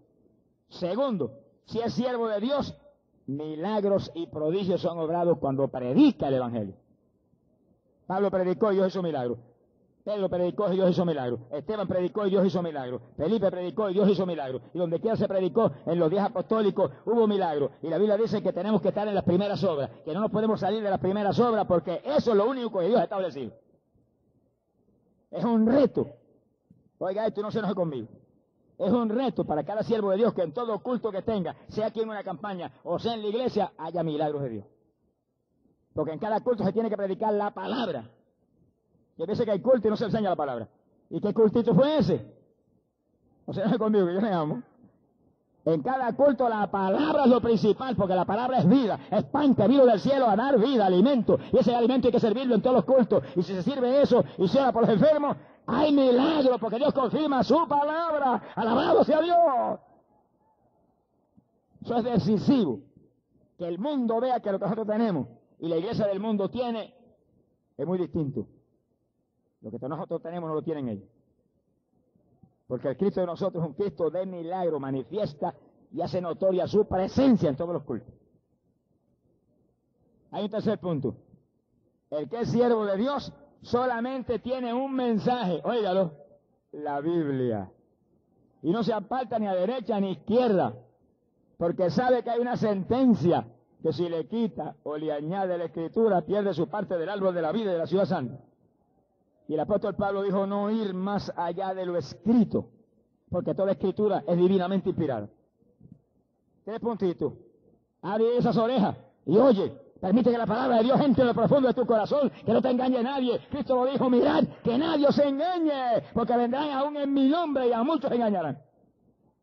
Segundo, si es siervo de Dios, milagros y prodigios son obrados cuando predica el Evangelio. Pablo predicó y Dios hizo milagros. Pedro predicó y Dios hizo milagros. Esteban predicó y Dios hizo milagros. Felipe predicó y Dios hizo milagros. Y donde quiera se predicó, en los días apostólicos hubo milagros. Y la Biblia dice que tenemos que estar en las primeras obras, que no nos podemos salir de las primeras obras porque eso es lo único que Dios ha establecido. Es un reto. Oiga, esto no se enoje conmigo. Es un reto para cada siervo de Dios que en todo culto que tenga, sea aquí en una campaña o sea en la iglesia, haya milagros de Dios. Porque en cada culto se tiene que predicar la palabra. Y a veces que hay culto y no se enseña la palabra. ¿Y qué cultito fue ese? No se enoje conmigo, que yo le amo. En cada culto la palabra es lo principal, porque la palabra es vida, es pan que vino del cielo a dar vida, alimento. Y ese alimento hay que servirlo en todos los cultos. Y si se sirve eso y se por los enfermos, hay milagro, porque Dios confirma su palabra. Alabado sea Dios. Eso es decisivo. Que el mundo vea que lo que nosotros tenemos y la iglesia del mundo tiene es muy distinto. Lo que nosotros tenemos no lo tienen ellos. Porque el Cristo de nosotros es un Cristo de milagro, manifiesta y hace notoria su presencia en todos los cultos. Hay un tercer punto. El que es siervo de Dios solamente tiene un mensaje, óigalo, la Biblia. Y no se aparta ni a derecha ni a izquierda, porque sabe que hay una sentencia que si le quita o le añade la escritura, pierde su parte del árbol de la vida y de la ciudad santa. Y el apóstol Pablo dijo no ir más allá de lo escrito, porque toda escritura es divinamente inspirada. Tres puntitos. Abre esas orejas y oye. Permite que la palabra de Dios entre en lo profundo de tu corazón, que no te engañe nadie. Cristo lo dijo, mirad, que nadie os engañe, porque vendrán aún en mi nombre y a muchos engañarán.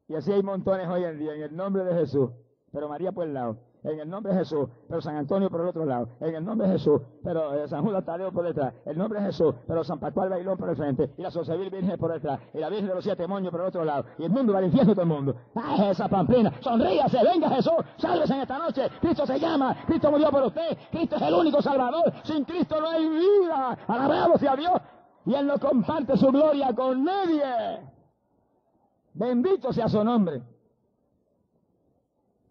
Y así hay montones hoy en día, en el nombre de Jesús. Pero María por el lado en el nombre de Jesús, pero San Antonio por el otro lado, en el nombre de Jesús, pero eh, San Judas Tadeo por detrás, el nombre de Jesús, pero San Pascual Bailón por el frente, y la Sonsevil Virgen por detrás, y la Virgen de los Siete Moños por el otro lado, y el mundo va al infierno todo el mundo. ¡Ay, esa pamplina! ¡Sonríase! ¡Venga Jesús! ¡Sálvese en esta noche! Cristo se llama, Cristo murió por usted, Cristo es el único Salvador, sin Cristo no hay vida. Alabado sea Dios, y Él no comparte su gloria con nadie. Bendito sea su nombre.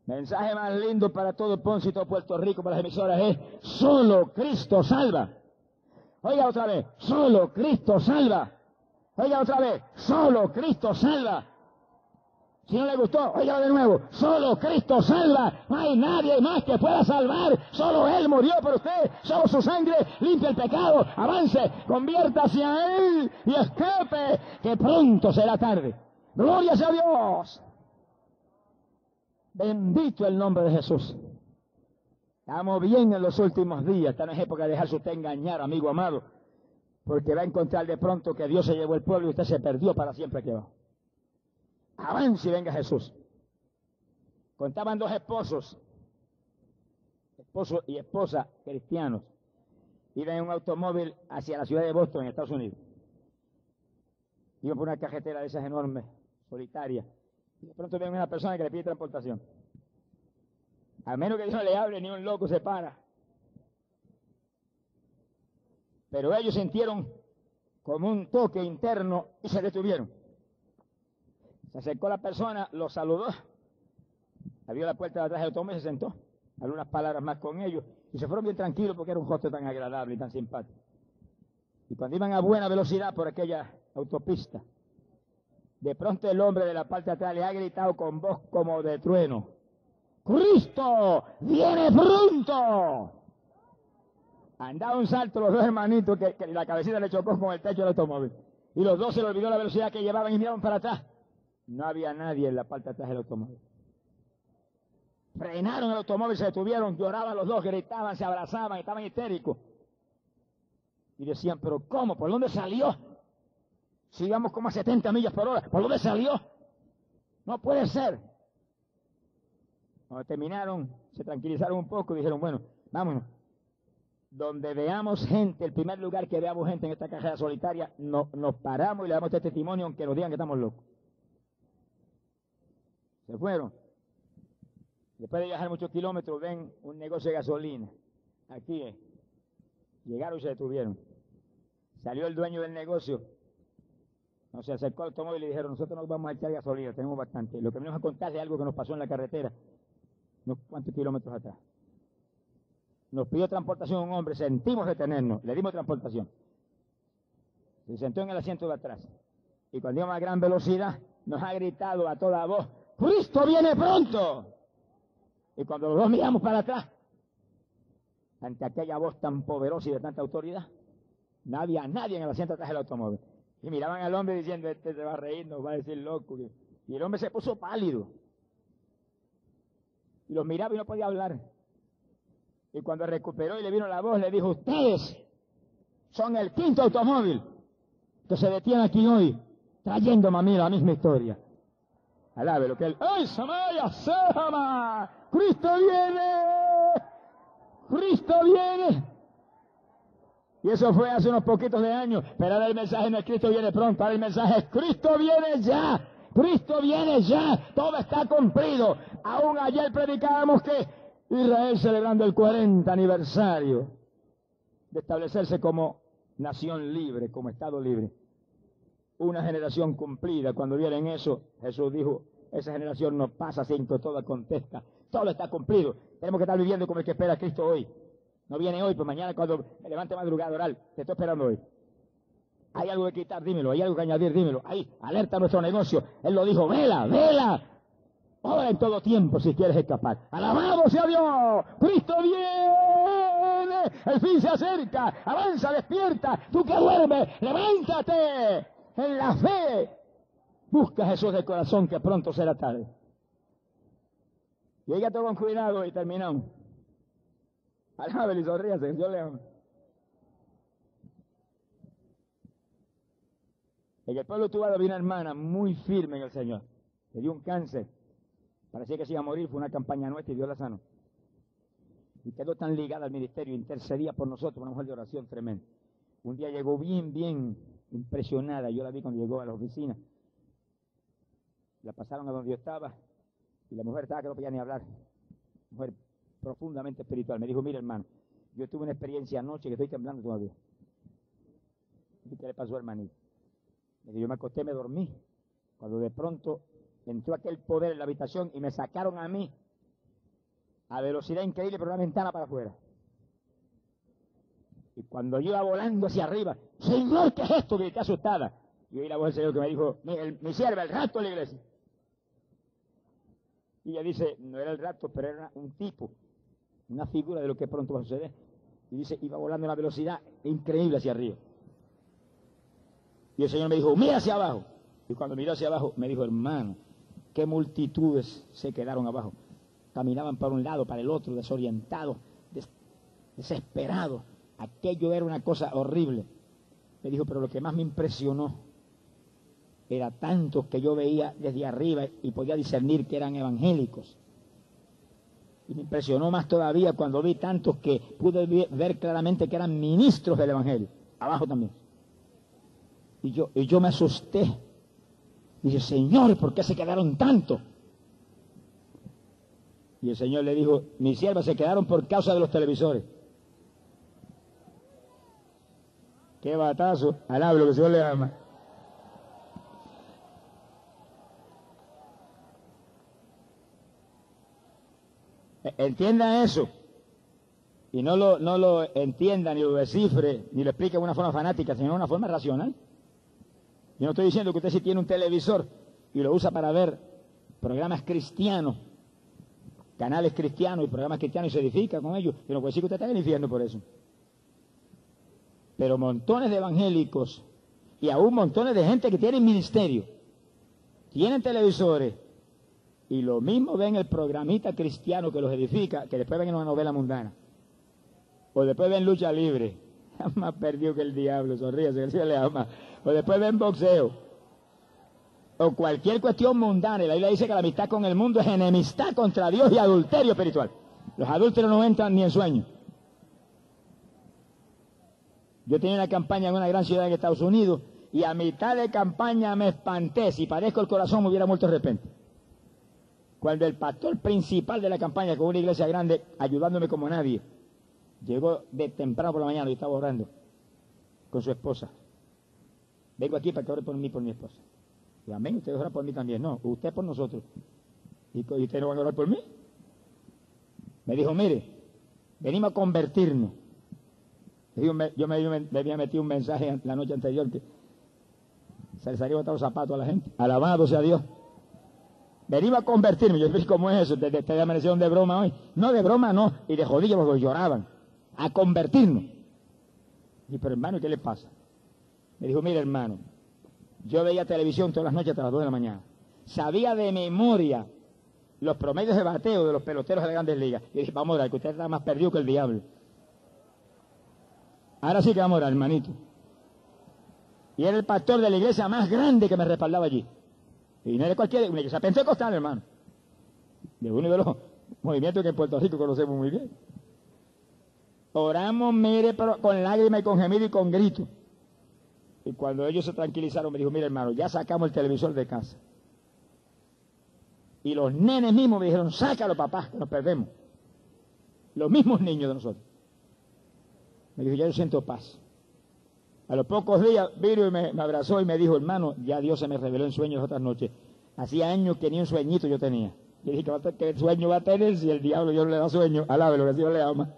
Mensaje más lindo para todo Ponce y todo Puerto Rico, para las emisoras, es solo Cristo salva. Oiga otra vez, solo Cristo salva. Oiga otra vez, solo Cristo salva. Si no le gustó, oiga de nuevo, solo Cristo salva. No hay nadie más que pueda salvar. Solo Él murió por usted. Solo su sangre limpia el pecado. Avance, conviértase a Él y escape, que pronto será tarde. Gloria sea Dios. Bendito el nombre de Jesús. Estamos bien en los últimos días. Esta no es época de dejarse usted engañar, amigo amado. Porque va a encontrar de pronto que Dios se llevó el pueblo y usted se perdió para siempre aquí abajo. Avance y venga Jesús. Contaban dos esposos, esposo y esposa cristianos. Iban en un automóvil hacia la ciudad de Boston, en Estados Unidos. Iban por una cajetera de esas enormes, solitarias. De pronto viene una persona que le pide transportación. A menos que Dios le hable, ni un loco se para. Pero ellos sintieron como un toque interno y se detuvieron. Se acercó la persona, lo saludó, abrió la puerta de atrás del automóvil y se sentó. algunas palabras más con ellos y se fueron bien tranquilos porque era un hostel tan agradable y tan simpático. Y cuando iban a buena velocidad por aquella autopista, de pronto el hombre de la parte atrás le ha gritado con voz como de trueno, Cristo viene pronto. Han dado un salto los dos hermanitos que, la cabecita le chocó con el techo del automóvil. Y los dos se le olvidó la velocidad que llevaban y miraron para atrás. No había nadie en la parte atrás del automóvil. Frenaron el automóvil, se detuvieron, lloraban los dos, gritaban, se abrazaban, estaban histéricos. Y decían, pero ¿cómo? ¿Por dónde salió? Si íbamos como a 70 millas por hora, ¿por dónde salió? No puede ser. Cuando terminaron, se tranquilizaron un poco y dijeron, bueno, vámonos. Donde veamos gente, el primer lugar que veamos gente en esta cajera solitaria, no, nos paramos y le damos este testimonio aunque nos digan que estamos locos. Se fueron. Después de viajar muchos kilómetros, ven un negocio de gasolina. Aquí es. Llegaron y se detuvieron. Salió el dueño del negocio. No se acercó al automóvil y dijeron, nosotros nos vamos a echar gasolina, tenemos bastante. Lo que venimos a contarle es algo que nos pasó en la carretera, unos cuantos kilómetros atrás. Nos pidió transportación un hombre, sentimos detenernos, le dimos transportación. Se sentó en el asiento de atrás. Y cuando íbamos a gran velocidad, nos ha gritado a toda voz, Cristo viene pronto. Y cuando los dos miramos para atrás, ante aquella voz tan poderosa y de tanta autoridad, había nadie en el asiento atrás del automóvil. Y miraban al hombre diciendo, este se va a reír, nos va a decir loco. Y el hombre se puso pálido. Y los miraba y no podía hablar. Y cuando recuperó y le vino la voz, le dijo, ustedes son el quinto automóvil que se detiene aquí hoy, trayéndome a mí la misma historia. Alabe lo que él. ¡Ay, Samaya, Sama! ¡Cristo viene! ¡Cristo viene! Y eso fue hace unos poquitos de años. Pero ahora el mensaje no es Cristo viene pronto. Ahora el mensaje es Cristo viene ya. Cristo viene ya. Todo está cumplido. Aún ayer predicábamos que Israel celebrando el 40 aniversario de establecerse como nación libre, como Estado libre una generación cumplida. Cuando vieron eso, Jesús dijo, esa generación no pasa sin que todo acontezca. Todo está cumplido. Tenemos que estar viviendo como el que espera a Cristo hoy. No viene hoy, pues mañana cuando me levante madrugada oral, te estoy esperando hoy. Hay algo que quitar, dímelo. Hay algo que añadir, dímelo. Ahí, alerta a nuestro negocio. Él lo dijo, vela, vela. Ora en todo tiempo si quieres escapar. Alabado sea Dios. Cristo viene. El fin se acerca. Avanza, despierta. Tú que duermes, levántate en la fe, busca a Jesús del corazón que pronto será tarde. Ella todo con cuidado y terminamos. Alábele y sonríase, yo le. En el pueblo tuvo había una hermana muy firme en el Señor. Le dio un cáncer. Parecía que se iba a morir. Fue una campaña nuestra y Dios la sanó. Y quedó tan ligada al ministerio. Intercedía por nosotros. Una mujer de oración tremenda. Un día llegó bien, bien impresionada. Yo la vi cuando llegó a la oficina. La pasaron a donde yo estaba y la mujer estaba que no podía ni hablar. Mujer profundamente espiritual. Me dijo, mira hermano, yo tuve una experiencia anoche que estoy temblando todavía. ¿Y qué le pasó, hermanito? yo me acosté, me dormí. Cuando de pronto entró aquel poder en la habitación y me sacaron a mí a velocidad increíble por una ventana para afuera. Y cuando yo iba volando hacia arriba, Señor, ¿qué es esto? Grité asustada. Y oí la voz del Señor que me dijo, mi, sierva, el rato de la iglesia. Y ella dice, no era el rato, pero era un tipo, una figura de lo que pronto va a suceder. Y dice, iba volando a una velocidad increíble hacia arriba. Y el Señor me dijo, mira hacia abajo. Y cuando miró hacia abajo, me dijo, hermano, qué multitudes se quedaron abajo. Caminaban para un lado, para el otro, desorientados, desesperados. Aquello era una cosa horrible. Me dijo, pero lo que más me impresionó era tantos que yo veía desde arriba y podía discernir que eran evangélicos. Y me impresionó más todavía cuando vi tantos que pude ver claramente que eran ministros del Evangelio. Abajo también. Y yo, y yo me asusté. Dije, Señor, ¿por qué se quedaron tantos? Y el Señor le dijo, mis siervas se quedaron por causa de los televisores. Qué batazo. Alablo que el Señor le ama. E- Entienda eso. Y no lo, no lo entienda, ni lo descifre, ni lo explique de una forma fanática, sino de una forma racional. Yo no estoy diciendo que usted si tiene un televisor y lo usa para ver programas cristianos, canales cristianos y programas cristianos y se edifica con ellos, yo no puedo decir que usted está en el infierno por eso. Pero montones de evangélicos y aún montones de gente que tienen ministerio, tienen televisores y lo mismo ven el programita cristiano que los edifica, que después ven en una novela mundana. O después ven lucha libre. Más perdido que el diablo, sonríase, que el Señor le ama. O después ven boxeo. O cualquier cuestión mundana. Y la Biblia dice que la amistad con el mundo es enemistad contra Dios y adulterio espiritual. Los adúlteros no entran ni en sueño. Yo tenía una campaña en una gran ciudad en Estados Unidos y a mitad de campaña me espanté. Si parezco el corazón me hubiera muerto de repente. Cuando el pastor principal de la campaña, con una iglesia grande, ayudándome como nadie, llegó de temprano por la mañana y estaba orando con su esposa. Vengo aquí para que ore por mí por mi esposa. Y amén, ustedes oran por mí también. No, usted por nosotros. ¿Y y ustedes no van a orar por mí? Me dijo, mire, venimos a convertirnos. Le Yo me, había metido un mensaje la noche anterior que se les había botado los zapatos a la gente. Alabado sea Dios. Venimos a convertirme. Yo dije, ¿cómo es eso? ¿Te, te, te de broma hoy? No, de broma no. Y de jodillas porque lloraban. A convertirnos. Y pero hermano, ¿qué le pasa? Me dijo, mira hermano, yo veía televisión todas las noches hasta las 2 de la mañana. Sabía de memoria los promedios de bateo de los peloteros de las grandes ligas. Y dije, vamos a orar, que usted está más perdido que el diablo. Ahora sí que vamos a orar, hermanito. Y era el pastor de la iglesia más grande que me respaldaba allí. Y no era cualquier, una iglesia pentecostal, hermano. De uno de los movimientos que en Puerto Rico conocemos muy bien. Oramos, mire, pero con lágrimas y con gemido y con grito. Y cuando ellos se tranquilizaron, me dijo, mire hermano, ya sacamos el televisor de casa. Y los nenes mismos me dijeron, sácalo papá, que nos perdemos. Los mismos niños de nosotros. Me dijo, ya yo siento paz. A los pocos días vino y me, abrazó y me dijo, hermano, ya Dios se me reveló en sueños otras noches. Hacía años que ni un sueñito yo tenía. Y dije, ¿qué, qué sueño va a tener si el diablo Dios no le da sueño? Alábelo, que Dios le ama.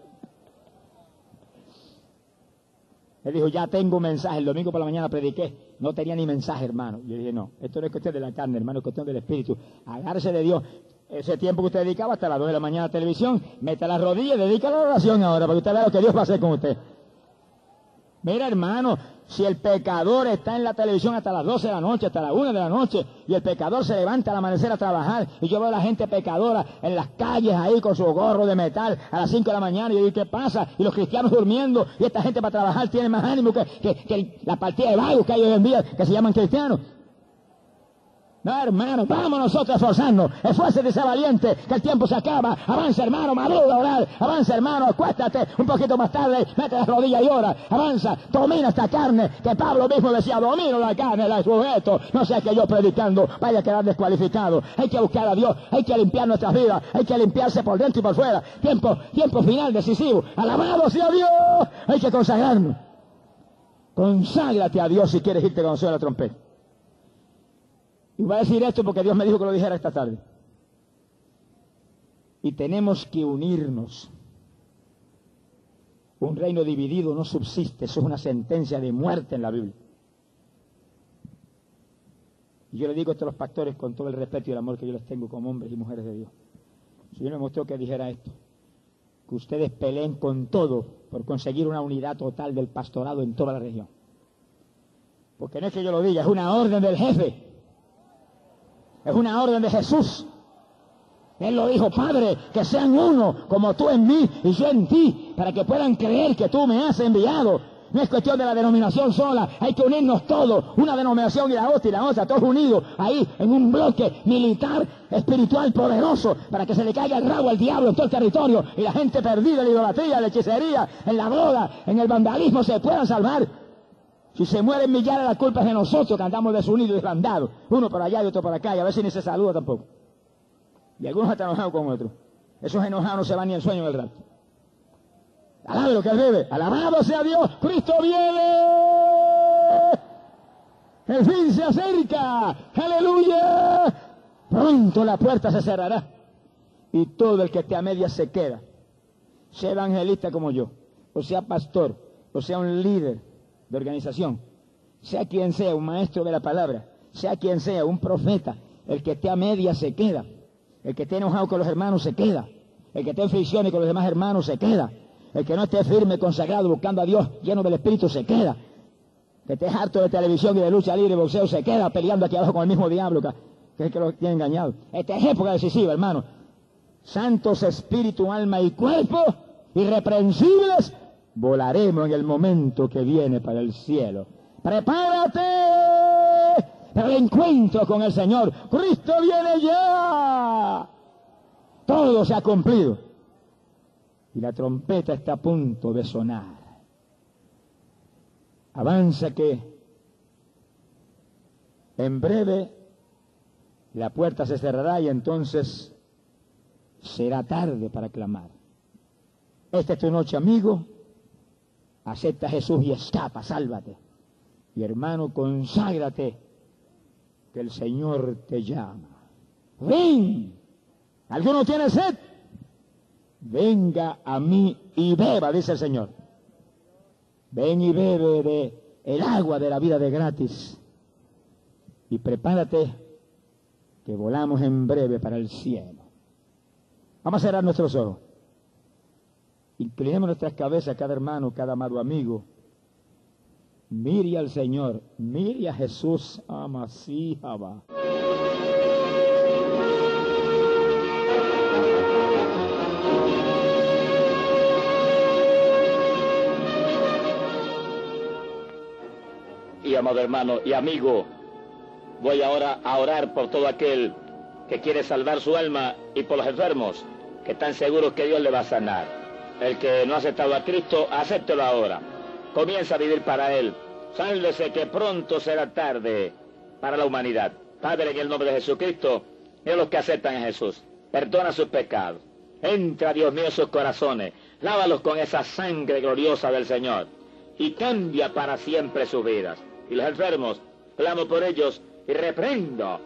Él dijo, ya tengo mensaje. El domingo por la mañana prediqué. No tenía ni mensaje, hermano. Yo dije, no, esto no es cuestión de la carne, hermano, es cuestión del espíritu. Agárrese de Dios. Ese tiempo que usted dedicaba hasta las 2 de la mañana a televisión, meta las rodillas y dedica la oración ahora, para que usted vea lo que Dios va a hacer con usted. Mira, hermano, si el pecador está en la televisión hasta las 12 de la noche, hasta las 1 de la noche, y el pecador se levanta al amanecer a trabajar, y yo veo a la gente pecadora en las calles ahí con su gorro de metal a las 5 de la mañana, y yo digo, ¿qué pasa? Y los cristianos durmiendo, y esta gente para trabajar tiene más ánimo que, que- que la partida de vagos que hay hoy en día, que se llaman cristianos. No, hermano, vamos nosotros. Esfuérzate, sea valiente, que el tiempo se acaba. Avanza, hermano, madura a orar. Avanza, hermano, acuéstate un poquito más tarde, mete las rodillas y ora. Avanza, domina esta carne, que Pablo mismo decía, domino la carne, la sujeto. No sea que yo predicando vaya a quedar descualificado. Hay que buscar a Dios, hay que limpiar nuestras vidas, hay que limpiarse por dentro y por fuera. Tiempo, tiempo final decisivo. Alabado sea Dios, hay que consagrarnos. Conságrate a Dios si quieres irte con la trompeta. Y voy a decir esto porque Dios me dijo que lo dijera esta tarde. Y tenemos que unirnos. Un reino dividido no subsiste, eso es una sentencia de muerte en la Biblia. Y yo le digo esto a los pastores con todo el respeto y el amor que yo les tengo como hombres y mujeres de Dios. Si yo me mostró que dijera esto, que ustedes peleen con todo por conseguir una unidad total del pastorado en toda la región. Porque no es que yo lo diga, es una orden del jefe. Es una orden de Jesús. Él lo dijo, Padre, que sean uno como tú en mí y yo en ti, para que puedan creer que tú me has enviado. No es cuestión de la denominación sola, hay que unirnos todos, una denominación y la otra y la otra, todos unidos ahí en un bloque militar, espiritual, poderoso, para que se le caiga el rabo al diablo en todo el territorio y la gente perdida en la idolatría, en la hechicería, en la droga, en el vandalismo se puedan salvar. Si se mueren millares, la culpa es de nosotros que andamos desunidos y desbandados. Uno por allá y otro por acá, y a veces ni se saluda tampoco. Y algunos están enojados con otros. Esos enojados no se van ni en sueño en el rato. Alabe lo que él. Alabado sea Dios. Cristo viene. El fin se acerca. Aleluya. Pronto la puerta se cerrará. Y todo el que esté a media se queda. Sea evangelista como yo, o sea pastor, o sea un líder de organización, sea quien sea, un maestro de la palabra, sea quien sea, un profeta, el que esté a media se queda. El que esté enojado con los hermanos se queda. El que esté en fricciones con los demás hermanos se queda. El que no esté firme, consagrado, buscando a Dios, lleno del Espíritu, se queda. Que esté harto de televisión y de lucha libre y boxeo, se queda peleando aquí abajo con el mismo diablo que, que es el que lo tiene engañado. Esta es época decisiva, hermano. Santos espíritu, alma y cuerpo, irreprensibles, volaremos en el momento que viene para el cielo. Prepárate para el encuentro con el Señor. Cristo viene ya. Todo se ha cumplido. Y la trompeta está a punto de sonar. Avanza que en breve la puerta se cerrará y entonces será tarde para clamar. Esta es tu noche, amigo. Acepta Jesús y escapa, sálvate. Y hermano, conságrate, que el Señor te llama. Ven. ¿Alguno tiene sed? Venga a mí y beba, dice el Señor. Ven y bebe de el agua de la vida de gratis. Y prepárate que volamos en breve para el cielo. Vamos a cerrar nuestros ojos. Inclinemos nuestras cabezas, cada hermano, cada amado amigo. Mire al Señor, mire a Jesús, amasíjaba. Y amado hermano y amigo, voy ahora a orar por todo aquel que quiere salvar su alma y por los enfermos que están seguros que Dios le va a sanar. El que no ha aceptado a Cristo, acéptelo ahora. Comienza a vivir para Él. Sálvese que pronto será tarde para la humanidad. Padre, en el nombre de Jesucristo, y los que aceptan a Jesús. Perdona sus pecados. Entra, Dios mío, en sus corazones. Lávalos con esa sangre gloriosa del Señor. Y cambia para siempre sus vidas. Y los enfermos, clamo por ellos y reprendo